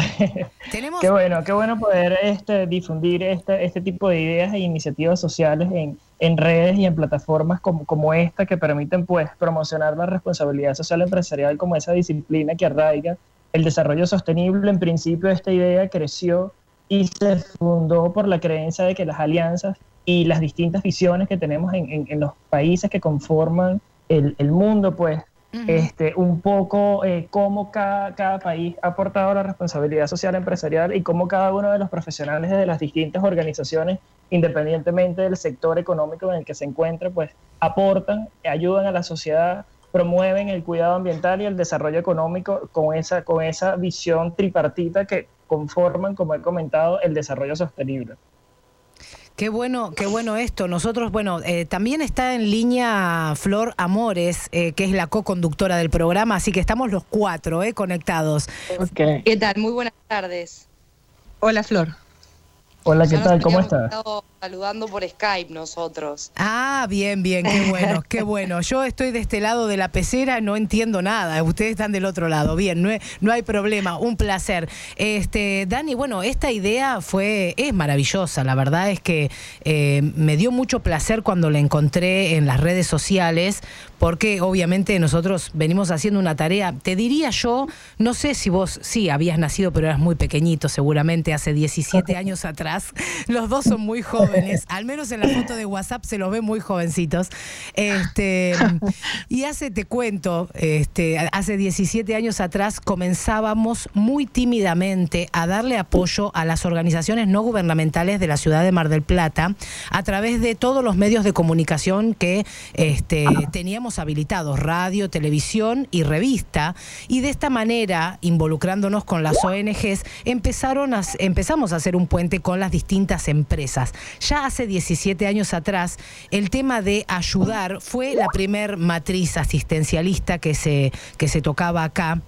Tenemos... Qué bueno, qué bueno poder este, difundir este, este tipo de ideas e iniciativas sociales en, en redes y en plataformas como, como esta que permiten pues promocionar la responsabilidad social empresarial como esa disciplina que arraiga el desarrollo sostenible. En principio esta idea creció y se fundó por la creencia de que las alianzas y las distintas visiones que tenemos en, en- en los países que conforman el, el mundo, pues este, un poco eh, cómo cada, cada país ha aportado la responsabilidad social empresarial y cómo cada uno de los profesionales de las distintas organizaciones, independientemente del sector económico en el que se encuentre, pues aportan, ayudan a la sociedad, promueven el cuidado ambiental y el desarrollo económico con esa, con esa visión tripartita que conforman, como he comentado, el desarrollo sostenible. Qué bueno, qué bueno esto. Nosotros, bueno, eh, también está en línea Flor Amores, eh, que es la co-conductora del programa, así que estamos los cuatro eh, conectados. ¿Qué tal? Muy buenas tardes. Hola, Flor. Hola, ¿qué tal? ¿Cómo estás? Saludando por Skype nosotros. Ah, bien, bien, qué bueno, qué [laughs] bueno. Yo estoy de este lado de la pecera, no entiendo nada. Ustedes están del otro lado. Bien, no, hay- no hay problema, un placer. Este, Dani, bueno, esta idea fue, es maravillosa. La verdad es que eh, me dio mucho placer cuando la encontré en las redes sociales, porque obviamente nosotros venimos haciendo una tarea. Te diría yo, no sé si vos sí habías nacido, pero eras muy pequeñito, seguramente hace 17 [laughs] años atrás. Los dos son muy jóvenes, [laughs] al menos en la foto de WhatsApp se los ve muy jovencitos. Este, [laughs] y hace, te cuento, este, hace 17 años atrás comenzábamos muy tímidamente a darle apoyo a las organizaciones no gubernamentales de la ciudad de Mar del Plata a través de todos los medios de comunicación que este, teníamos habilitados, radio, televisión y revista. Y de esta manera, involucrándonos con las ONGs, empezaron a, empezamos a hacer un puente con las distintas empresas. Ya hace 17 años atrás, el tema de ayudar fue la primer matriz asistencialista que se, que se tocaba acá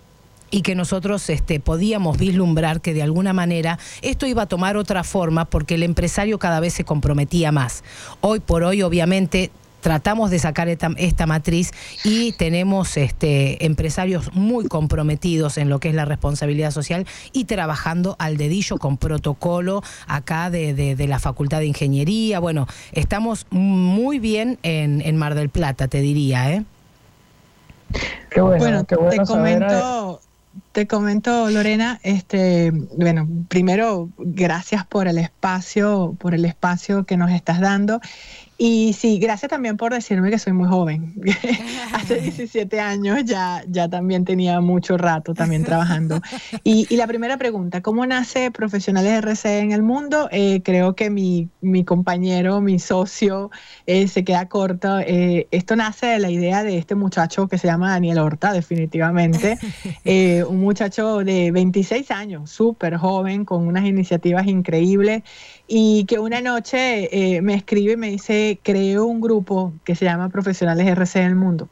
y que nosotros este, podíamos vislumbrar que de alguna manera esto iba a tomar otra forma porque el empresario cada vez se comprometía más. Hoy por hoy, obviamente, tratamos de sacar esta, esta matriz y tenemos este, empresarios muy comprometidos en lo que es la responsabilidad social y trabajando al dedillo con protocolo acá de, de- de la Facultad de Ingeniería. Bueno, estamos muy bien en, en Mar del Plata, te diría, ¿eh? Qué bueno, Bueno, qué bueno te saber, comento, te comento, Lorena, este, bueno, primero, gracias por el espacio, por el espacio que nos estás dando. Y sí, gracias también por decirme que soy muy joven. [laughs] Hace [laughs] 17 años ya, ya también tenía mucho rato también trabajando. Y, y la primera pregunta, ¿cómo nace Profesionales RC en el mundo? Eh, creo que mi, mi, compañero, mi socio, eh, se queda corto. Eh, esto nace de la idea de este muchacho que se llama Daniel Horta, definitivamente. [laughs] Eh, un muchacho de 26 años, súper joven, con unas iniciativas increíbles y que una noche eh, me escribe y me dice, creo un grupo que se llama Profesionales RC del Mundo.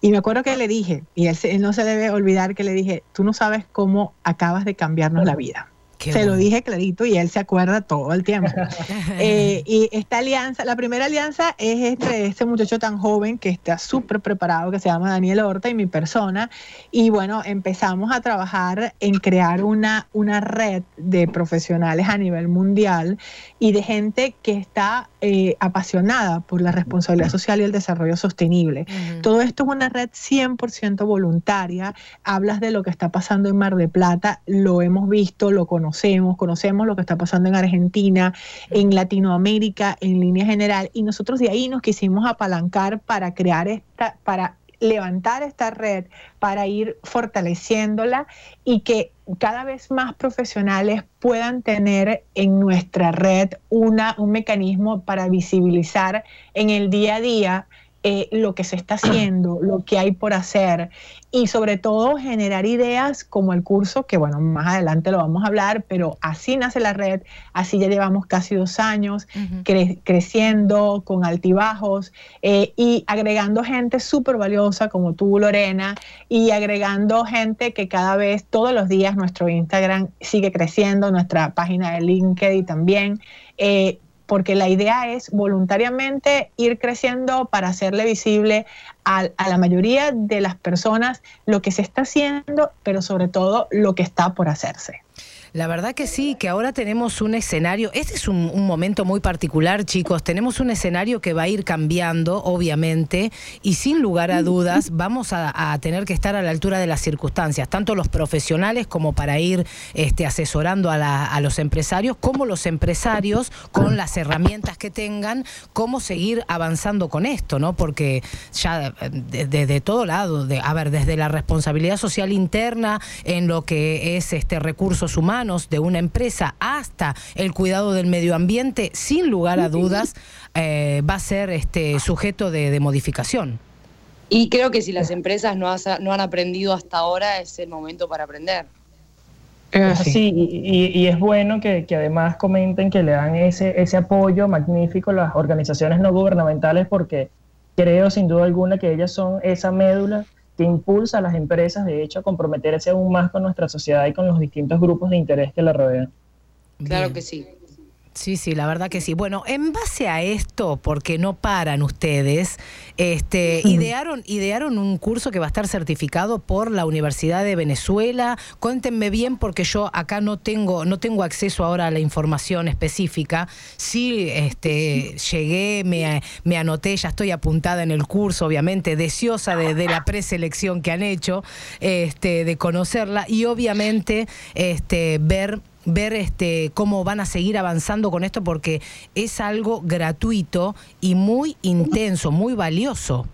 Y me acuerdo que le dije, y él, él, no se debe olvidar que le dije, tú no sabes cómo acabas de cambiarnos la vida. Qué se bueno. lo dije clarito y él se acuerda todo el tiempo. [laughs] eh, y esta alianza, la primera alianza es entre este muchacho tan joven que está súper preparado, que se llama Daniel Horta y mi persona. Y bueno, empezamos a trabajar en crear una, una red de profesionales a nivel mundial y de gente que está eh, apasionada por la responsabilidad social y el desarrollo sostenible. Uh -huh. Todo esto es una red 100% voluntaria. Hablas de lo que está pasando en Mar de Plata, lo hemos visto, lo conocemos, conocemos lo que está pasando en Argentina, en Latinoamérica, en línea general, y nosotros de ahí nos quisimos apalancar para crear esta, para levantar esta red para ir fortaleciéndola y que cada vez más profesionales puedan tener en nuestra red una, un mecanismo para visibilizar en el día a día eh, lo que se está haciendo, [clears throat] lo que hay por hacer y sobre todo generar ideas como el curso, que bueno, más adelante lo vamos a hablar, pero así nace la red, así ya llevamos casi dos años uh -huh. cre creciendo con altibajos eh, y agregando gente súper valiosa como tú, Lorena, y agregando gente que cada vez, todos los días, nuestro Instagram sigue creciendo, nuestra página de LinkedIn también. Eh, porque la idea es voluntariamente ir creciendo para hacerle visible a, la mayoría de las personas lo que se está haciendo, pero sobre todo lo que está por hacerse. La verdad que sí, que ahora tenemos un escenario, este es un, momento muy particular, chicos, tenemos un escenario que va a ir cambiando, obviamente, y sin lugar a dudas vamos a, tener que estar a la altura de las circunstancias, tanto los profesionales como para ir este, asesorando a, la, los empresarios, como los empresarios con las herramientas que tengan, cómo seguir avanzando con esto, ¿no? Porque ya desde de, de todo lado, a ver, desde la responsabilidad social interna, en lo que es este recursos humanos, de una empresa hasta el cuidado del medio ambiente, sin lugar a dudas, eh, va a ser este, sujeto de, de, modificación. Y creo que si las empresas no, has, no han aprendido hasta ahora, es el momento para aprender. Sí, y, y, es bueno que, que, además comenten que le dan ese, ese apoyo magnífico a las organizaciones no gubernamentales porque creo sin duda alguna que ellas son esa médula que impulsa a las empresas, de hecho, a comprometerse aún más con nuestra sociedad y con los distintos grupos de interés que la rodean. Claro que sí. Sí, sí, la verdad que sí. Bueno, en base a esto, porque no paran ustedes, este, [laughs] idearon, idearon un curso que va a estar certificado por la Universidad de Venezuela. Cuéntenme bien, porque yo acá no tengo, no tengo acceso ahora a la información específica. Sí, este, llegué, me, me anoté, ya estoy apuntada en el curso, obviamente, deseosa de, de la preselección que han hecho, este, de conocerla y obviamente este, ver ver este cómo van a seguir avanzando con esto porque es algo gratuito y muy intenso, muy valioso.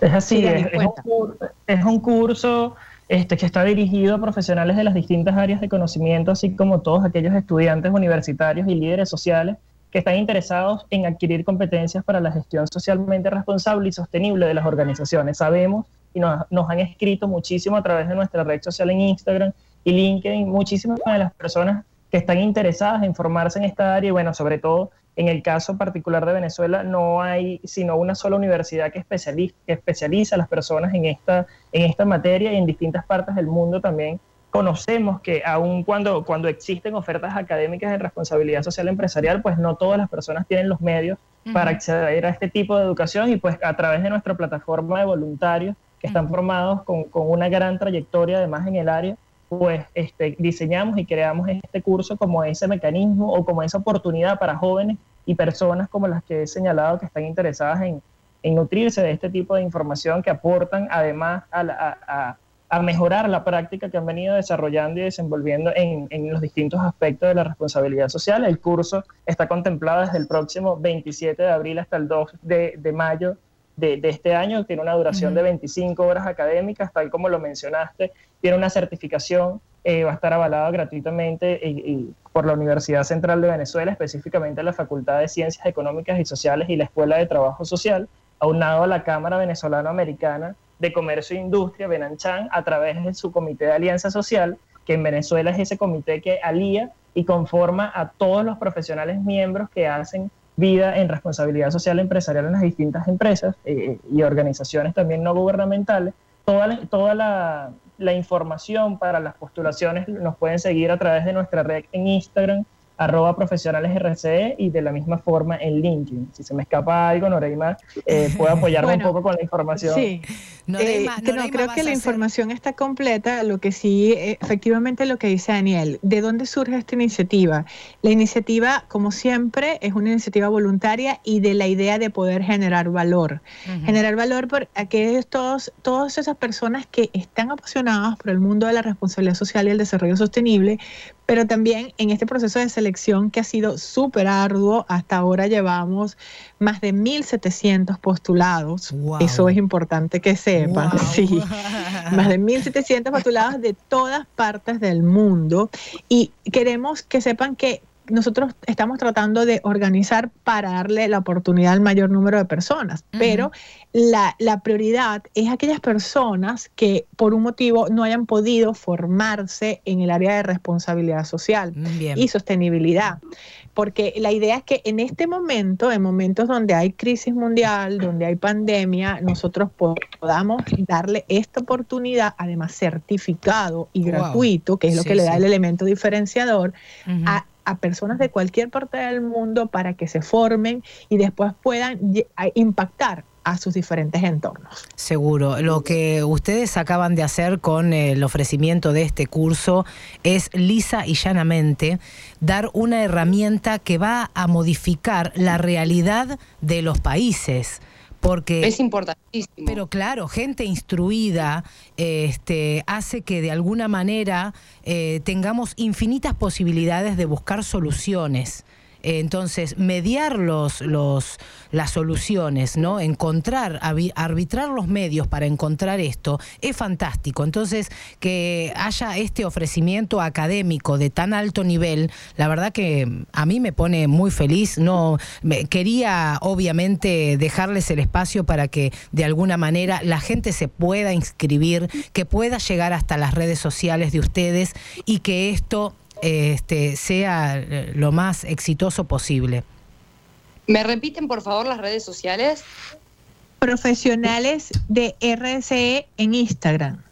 Es así, es, es, un, es, un, curso este, que está dirigido a profesionales de las distintas áreas de conocimiento, así como todos aquellos estudiantes universitarios y líderes sociales que están interesados en adquirir competencias para la gestión socialmente responsable y sostenible de las organizaciones. Sabemos y nos, nos han escrito muchísimo a través de nuestra red social en Instagram y LinkedIn, muchísimas de las personas que están interesadas en formarse en esta área y bueno, sobre todo en el caso particular de Venezuela no hay sino una sola universidad que especializa, que especializa a las personas en esta, en esta materia y en distintas partes del mundo también conocemos que aun cuando, cuando existen ofertas académicas de responsabilidad social empresarial, pues no todas las personas tienen los medios uh -huh. para acceder a este tipo de educación y pues a través de nuestra plataforma de voluntarios que están uh -huh. formados con, con una gran trayectoria además en el área, pues este, diseñamos y creamos este curso como ese mecanismo o como esa oportunidad para jóvenes y personas como las que he señalado que están interesadas en, nutrirse de este tipo de información que aportan además a, la, a, mejorar la práctica que han venido desarrollando y desenvolviendo en, los distintos aspectos de la responsabilidad social. El curso está contemplado desde el próximo 27 de abril hasta el 2 de, de mayo de, de, este año. Tiene una duración de 25 horas académicas, tal como lo mencionaste. Tiene una certificación, eh, va a estar avalada gratuitamente y, y por la Universidad Central de Venezuela, específicamente la Facultad de Ciencias Económicas y Sociales y la Escuela de Trabajo Social, aunado a la Cámara Venezolano-Americana de Comercio e Industria, Benanchan, a través de su Comité de Alianza Social, que en Venezuela es ese comité que alía y conforma a todos los profesionales miembros que hacen vida en responsabilidad social empresarial en las distintas empresas eh, y organizaciones también no gubernamentales. Toda, toda la, la, información para las postulaciones nos pueden seguir a través de nuestra red en Instagram, arroba profesionales RCE y de la misma forma en LinkedIn. Si se me escapa algo, Noreima eh, puede apoyarme bueno, un poco con la información. Sí, Noreima, eh, Noreima no, creo que la información está completa. Lo que sí, efectivamente, lo que dice Daniel, ¿de dónde surge esta iniciativa? La iniciativa, como siempre, es una iniciativa voluntaria y de la idea de poder generar valor. Uh -huh. Generar valor por aquellos, todos, todas esas personas que están apasionadas por el mundo de la responsabilidad social y el desarrollo sostenible, pero también en este proceso de selección que ha sido súper arduo, hasta ahora llevamos más de 1.700 postulados, wow. eso es importante que sepan, wow. [laughs] sí, más de 1.700 postulados de todas partes del mundo y queremos que sepan que nosotros estamos tratando de organizar para darle la oportunidad al mayor número de personas, uh -huh. pero la, la, prioridad es aquellas personas que por un motivo no hayan podido formarse en el área de responsabilidad social Bien. y sostenibilidad. Porque la idea es que en este momento, en momentos donde hay crisis mundial, donde hay pandemia, nosotros podamos darle esta oportunidad, además certificado y wow. gratuito, que es lo sí, que le da sí. el elemento diferenciador, uh -huh. a a personas de cualquier parte del mundo para que se formen y después puedan impactar a sus diferentes entornos. Seguro. Lo que ustedes acaban de hacer con el ofrecimiento de este curso es lisa y llanamente dar una herramienta que va a modificar la realidad de los países porque es importantísimo. Pero claro, gente instruida este, hace que de alguna manera eh, tengamos infinitas posibilidades de buscar soluciones. Entonces, mediar los, los, las soluciones, ¿no? Encontrar, arbitrar los medios para encontrar esto, es fantástico. Entonces, que haya este ofrecimiento académico de tan alto nivel, la verdad que a mí me pone muy feliz. No, me, quería obviamente dejarles el espacio para que de alguna manera la gente se pueda inscribir, que pueda llegar hasta las redes sociales de ustedes y que esto este, sea lo más exitoso posible. ¿Me repiten, por favor, las redes sociales? Profesionales de RCE en Instagram.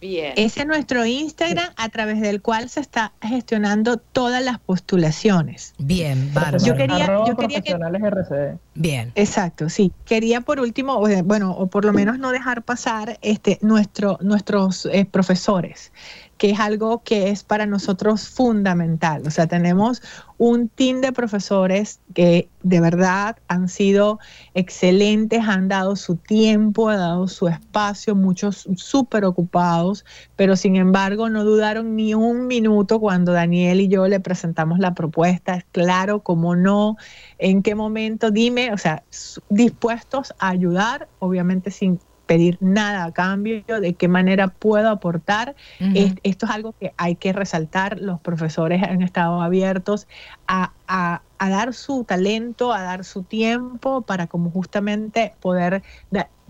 Bien. Ese es nuestro Instagram a través del cual se está gestionando todas las postulaciones. Bien, bárbaro. Yo quería, yo quería que... RCE. Bien. Exacto, sí. Quería por último, bueno, o por lo menos no dejar pasar este, nuestro, nuestros eh, profesores que es algo que es para nosotros fundamental. O sea, tenemos un team de profesores que de verdad han sido excelentes, han dado su tiempo, han dado su espacio, muchos súper ocupados, pero sin embargo no dudaron ni un minuto cuando Daniel y yo le presentamos la propuesta. Es claro, cómo no, en qué momento, dime, o sea, dispuestos a ayudar, obviamente sin pedir nada a cambio, de qué manera puedo aportar. Uh -huh. Esto es algo que hay que resaltar. Los profesores han estado abiertos a, a, a dar su talento, a dar su tiempo para como justamente poder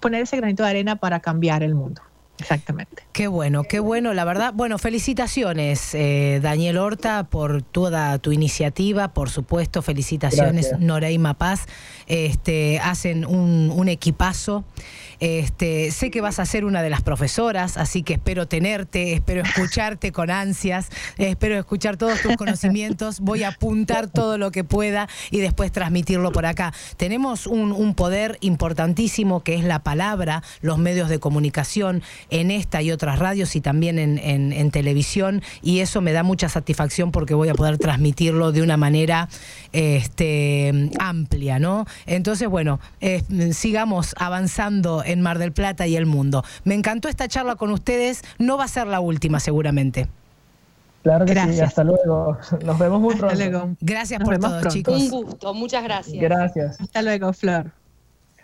poner ese granito de arena para cambiar el mundo. Exactamente. Qué bueno, qué bueno, la verdad. Bueno, felicitaciones, eh, Daniel Horta, por toda tu iniciativa, por supuesto, felicitaciones, Gracias. Noreima Paz. Este, hacen un, equipazo. Este, sé que vas a ser una de las profesoras, así que espero tenerte, espero escucharte con ansias, espero escuchar todos tus conocimientos, voy a apuntar todo lo que pueda y después transmitirlo por acá. Tenemos un, poder importantísimo que es la palabra, los medios de comunicación. en esta y otras radios y también en televisión y eso me da mucha satisfacción porque voy a poder transmitirlo de una manera este, amplia, ¿no? Entonces, bueno, eh, sigamos avanzando en Mar del Plata y el mundo. Me encantó esta charla con ustedes, no va a ser la última seguramente. Claro que sí, Gracias. hasta luego. [laughs] Nos vemos muy pronto. Gracias Nos por vemos todo, pronto. chicos. Un gusto, muchas gracias. Gracias. Hasta luego, Flor.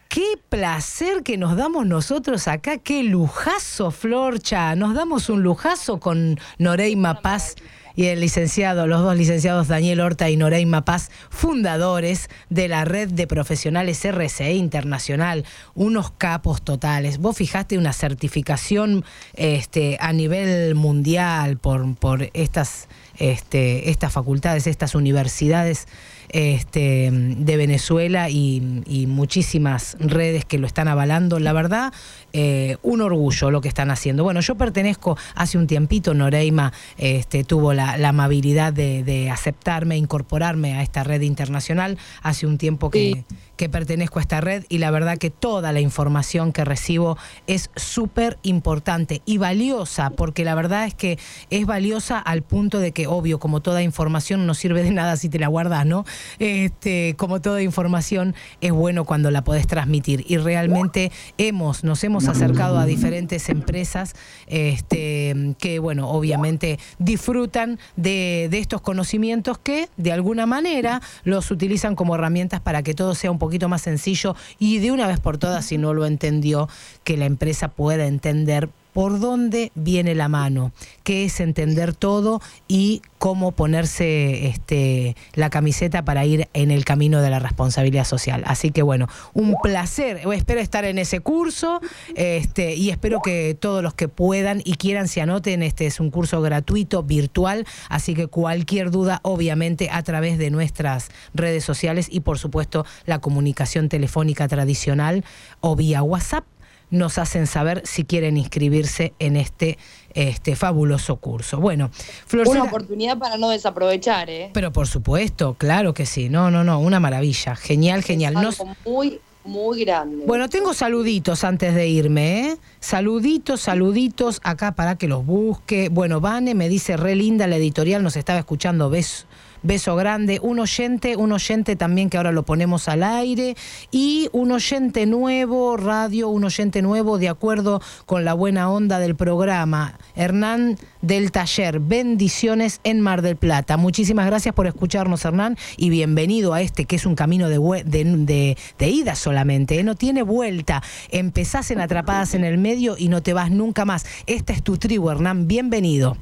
Qué placer que nos damos nosotros acá, qué lujazo, Florcha. Nos damos un lujazo con Noreima Paz y el licenciado, los dos licenciados Daniel Horta y Noreima Paz, fundadores de la red de profesionales RCE Internacional, unos capos totales. Vos fijaste una certificación este, a nivel mundial por, por estas, este, estas facultades, estas universidades este, de Venezuela y, muchísimas redes que lo están avalando. La verdad, eh, un orgullo lo que están haciendo. Bueno, yo pertenezco hace un tiempito, Noreima este, tuvo la, amabilidad de, de aceptarme, incorporarme a esta red internacional. Hace un tiempo que, que pertenezco a esta red y la verdad que toda la información que recibo es súper importante y valiosa, porque la verdad es que es valiosa al punto de que, obvio, como toda información no sirve de nada si te la guardas, ¿no? Este, como toda información es bueno cuando la podés transmitir y realmente hemos, nos hemos acercado a diferentes empresas este, que, bueno, obviamente disfrutan de, de estos conocimientos que de alguna manera los utilizan como herramientas para que todo sea un poquito más sencillo y de una vez por todas, si no lo entendió, que la empresa pueda entender por dónde viene la mano, qué es entender todo y cómo ponerse este, la camiseta para ir en el camino de la responsabilidad social. Así que bueno, un placer. Espero estar en ese curso este, y espero que todos los que puedan y quieran se anoten. Este es un curso gratuito, virtual, así que cualquier duda, obviamente, a través de nuestras redes sociales y por supuesto la comunicación telefónica tradicional o vía WhatsApp nos hacen saber si quieren inscribirse en este, este fabuloso curso. Bueno, Florcita, Una oportunidad para no desaprovechar, ¿eh? pero por supuesto, claro que sí. No, no, no, una maravilla. Genial, genial. No- Algo muy, muy grande. bueno, tengo saluditos antes de irme, ¿eh? Saluditos, saluditos acá para que los busque. Bueno, Vane me dice, re linda la editorial, nos estaba escuchando, beso, beso grande. Un oyente, un oyente también que ahora lo ponemos al aire. Y un oyente nuevo, radio, un oyente nuevo, de acuerdo con la buena onda del programa. Hernán del Taller, bendiciones en Mar del Plata. Muchísimas gracias por escucharnos, Hernán, y bienvenido a este que es un camino de, de ida solamente, ¿eh? no tiene vuelta. Empezás en Atrapadas en el Medio y no te vas nunca más. Esta es tu tribu, Hernán, bienvenido.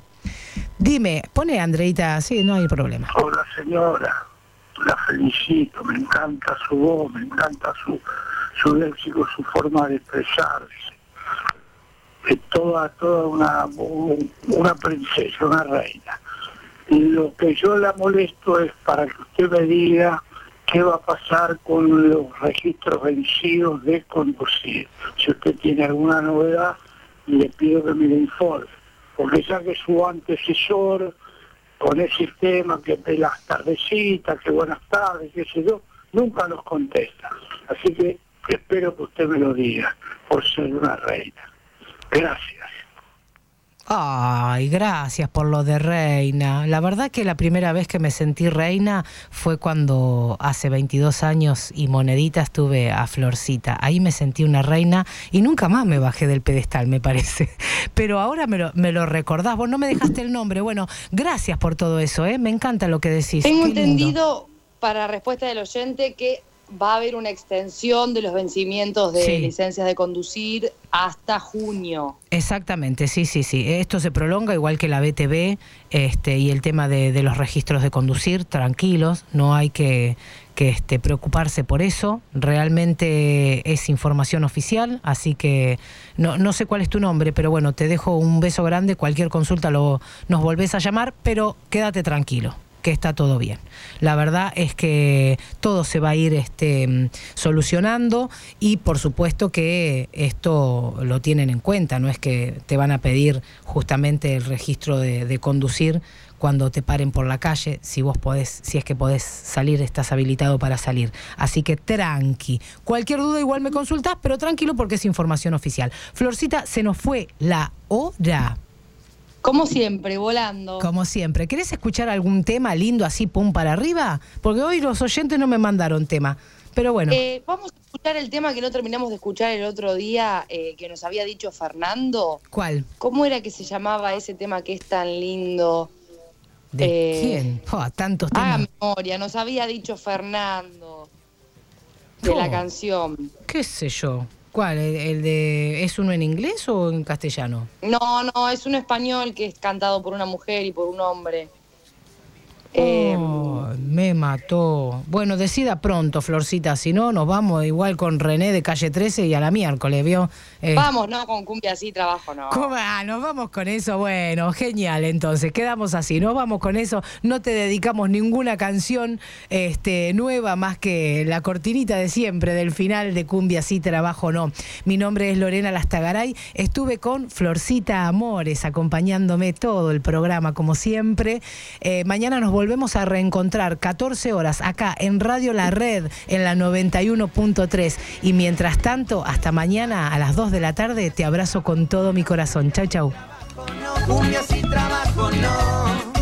Dime, pone Andreita, sí, no hay problema. Hola señora, la felicito, me encanta su voz, me encanta su, su léxico, su forma de expresarse. Es toda, toda una, una princesa, una reina. Lo que yo la molesto es para que usted me diga qué va a pasar con los registros vencidos de conducir. Si usted tiene alguna novedad, le pido que me informe. Porque ya que su antecesor con ese tema que de las tardecitas, que buenas tardes, qué sé yo, nunca nos contesta. Así que espero que usted me lo diga, por ser una reina. Gracias. Ay, gracias por lo de reina. La verdad que la primera vez que me sentí reina fue cuando hace 22 años y monedita estuve a Florcita. Ahí me sentí una reina y nunca más me bajé del pedestal, me parece. [laughs] Pero ahora me lo, me lo recordás. Vos no me dejaste el nombre. Bueno, gracias por todo eso, ¿eh? Me encanta lo que decís. Tengo entendido, para respuesta del oyente, que va a haber una extensión de los vencimientos de Sí. licencias de conducir hasta junio. Exactamente, sí, sí, sí. Esto se prolonga igual que la BTV este, y el tema de, de los registros de conducir, tranquilos, no hay que, que este, preocuparse por eso. Realmente es información oficial, así que no, no sé cuál es tu nombre, pero bueno, te dejo un beso grande. Cualquier consulta lo, nos volvés a llamar, pero quédate tranquilo. Que está todo bien. La verdad es que todo se va a ir este, mm, solucionando y por supuesto que esto lo tienen en cuenta, no es que te van a pedir justamente el registro de, de conducir cuando te paren por la calle, si vos podés, si es que podés salir, estás habilitado para salir. Así que tranqui. Cualquier duda igual me consultás, pero tranquilo porque es información oficial. Florcita, se nos fue la hora. Como siempre, volando. Como siempre. ¿Querés escuchar algún tema lindo así, pum para arriba? Porque hoy los oyentes no me mandaron tema. Pero bueno. Eh, vamos a escuchar el tema que no terminamos de escuchar el otro día, eh, que nos había dicho Fernando. ¿Cuál? ¿Cómo era que se llamaba ese tema que es tan lindo? ¿De Eh, quién? Oh, tantos Ah, temas. memoria, nos había dicho Fernando de la canción. ¿Qué sé yo? ¿Cuál? ¿El, el de es uno en inglés o en castellano? No, no, es un español que es cantado por una mujer y por un hombre. Eh, Oh, me mató. Bueno, decida pronto, Florcita, si no, nos vamos igual con René de calle 13 y a la miércoles, ¿vio? Eh, Vamos, no, con cumbia así trabajo, no. Ah, nos vamos con eso. Bueno, genial. Entonces, quedamos así. Nos vamos con eso. No te dedicamos ninguna canción este, nueva más que la cortinita de siempre del final de Cumbia Sí Trabajo No. Mi nombre es Lorena Lastagaray. Estuve con Florcita Amores acompañándome todo el programa, como siempre. Eh, mañana nos volvemos a reencontrar 14 horas acá en Radio La Red en la 91.3. Y mientras tanto, hasta mañana a las 2 de la tarde, te abrazo con todo mi corazón. Chau, chau. Cumbia si trabajo no.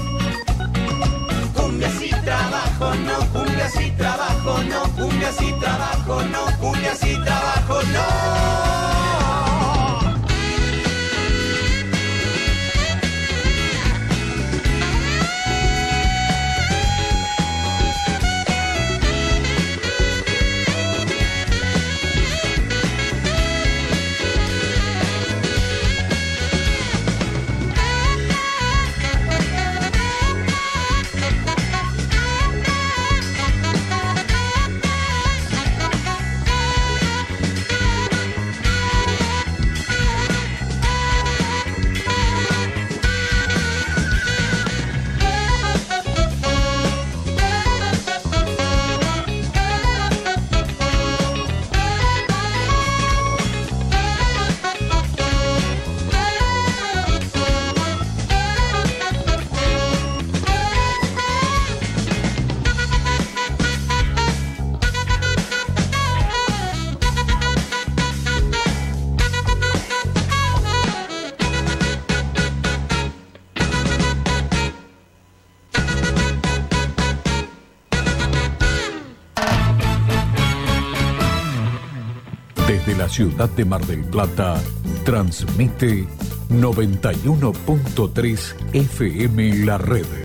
Cumbia si trabajo no. Cumbia si trabajo no. Cumbia si trabajo no. Cumbia si trabajo no. Ciudad de Mar del Plata, transmite 91.3 FM La Red.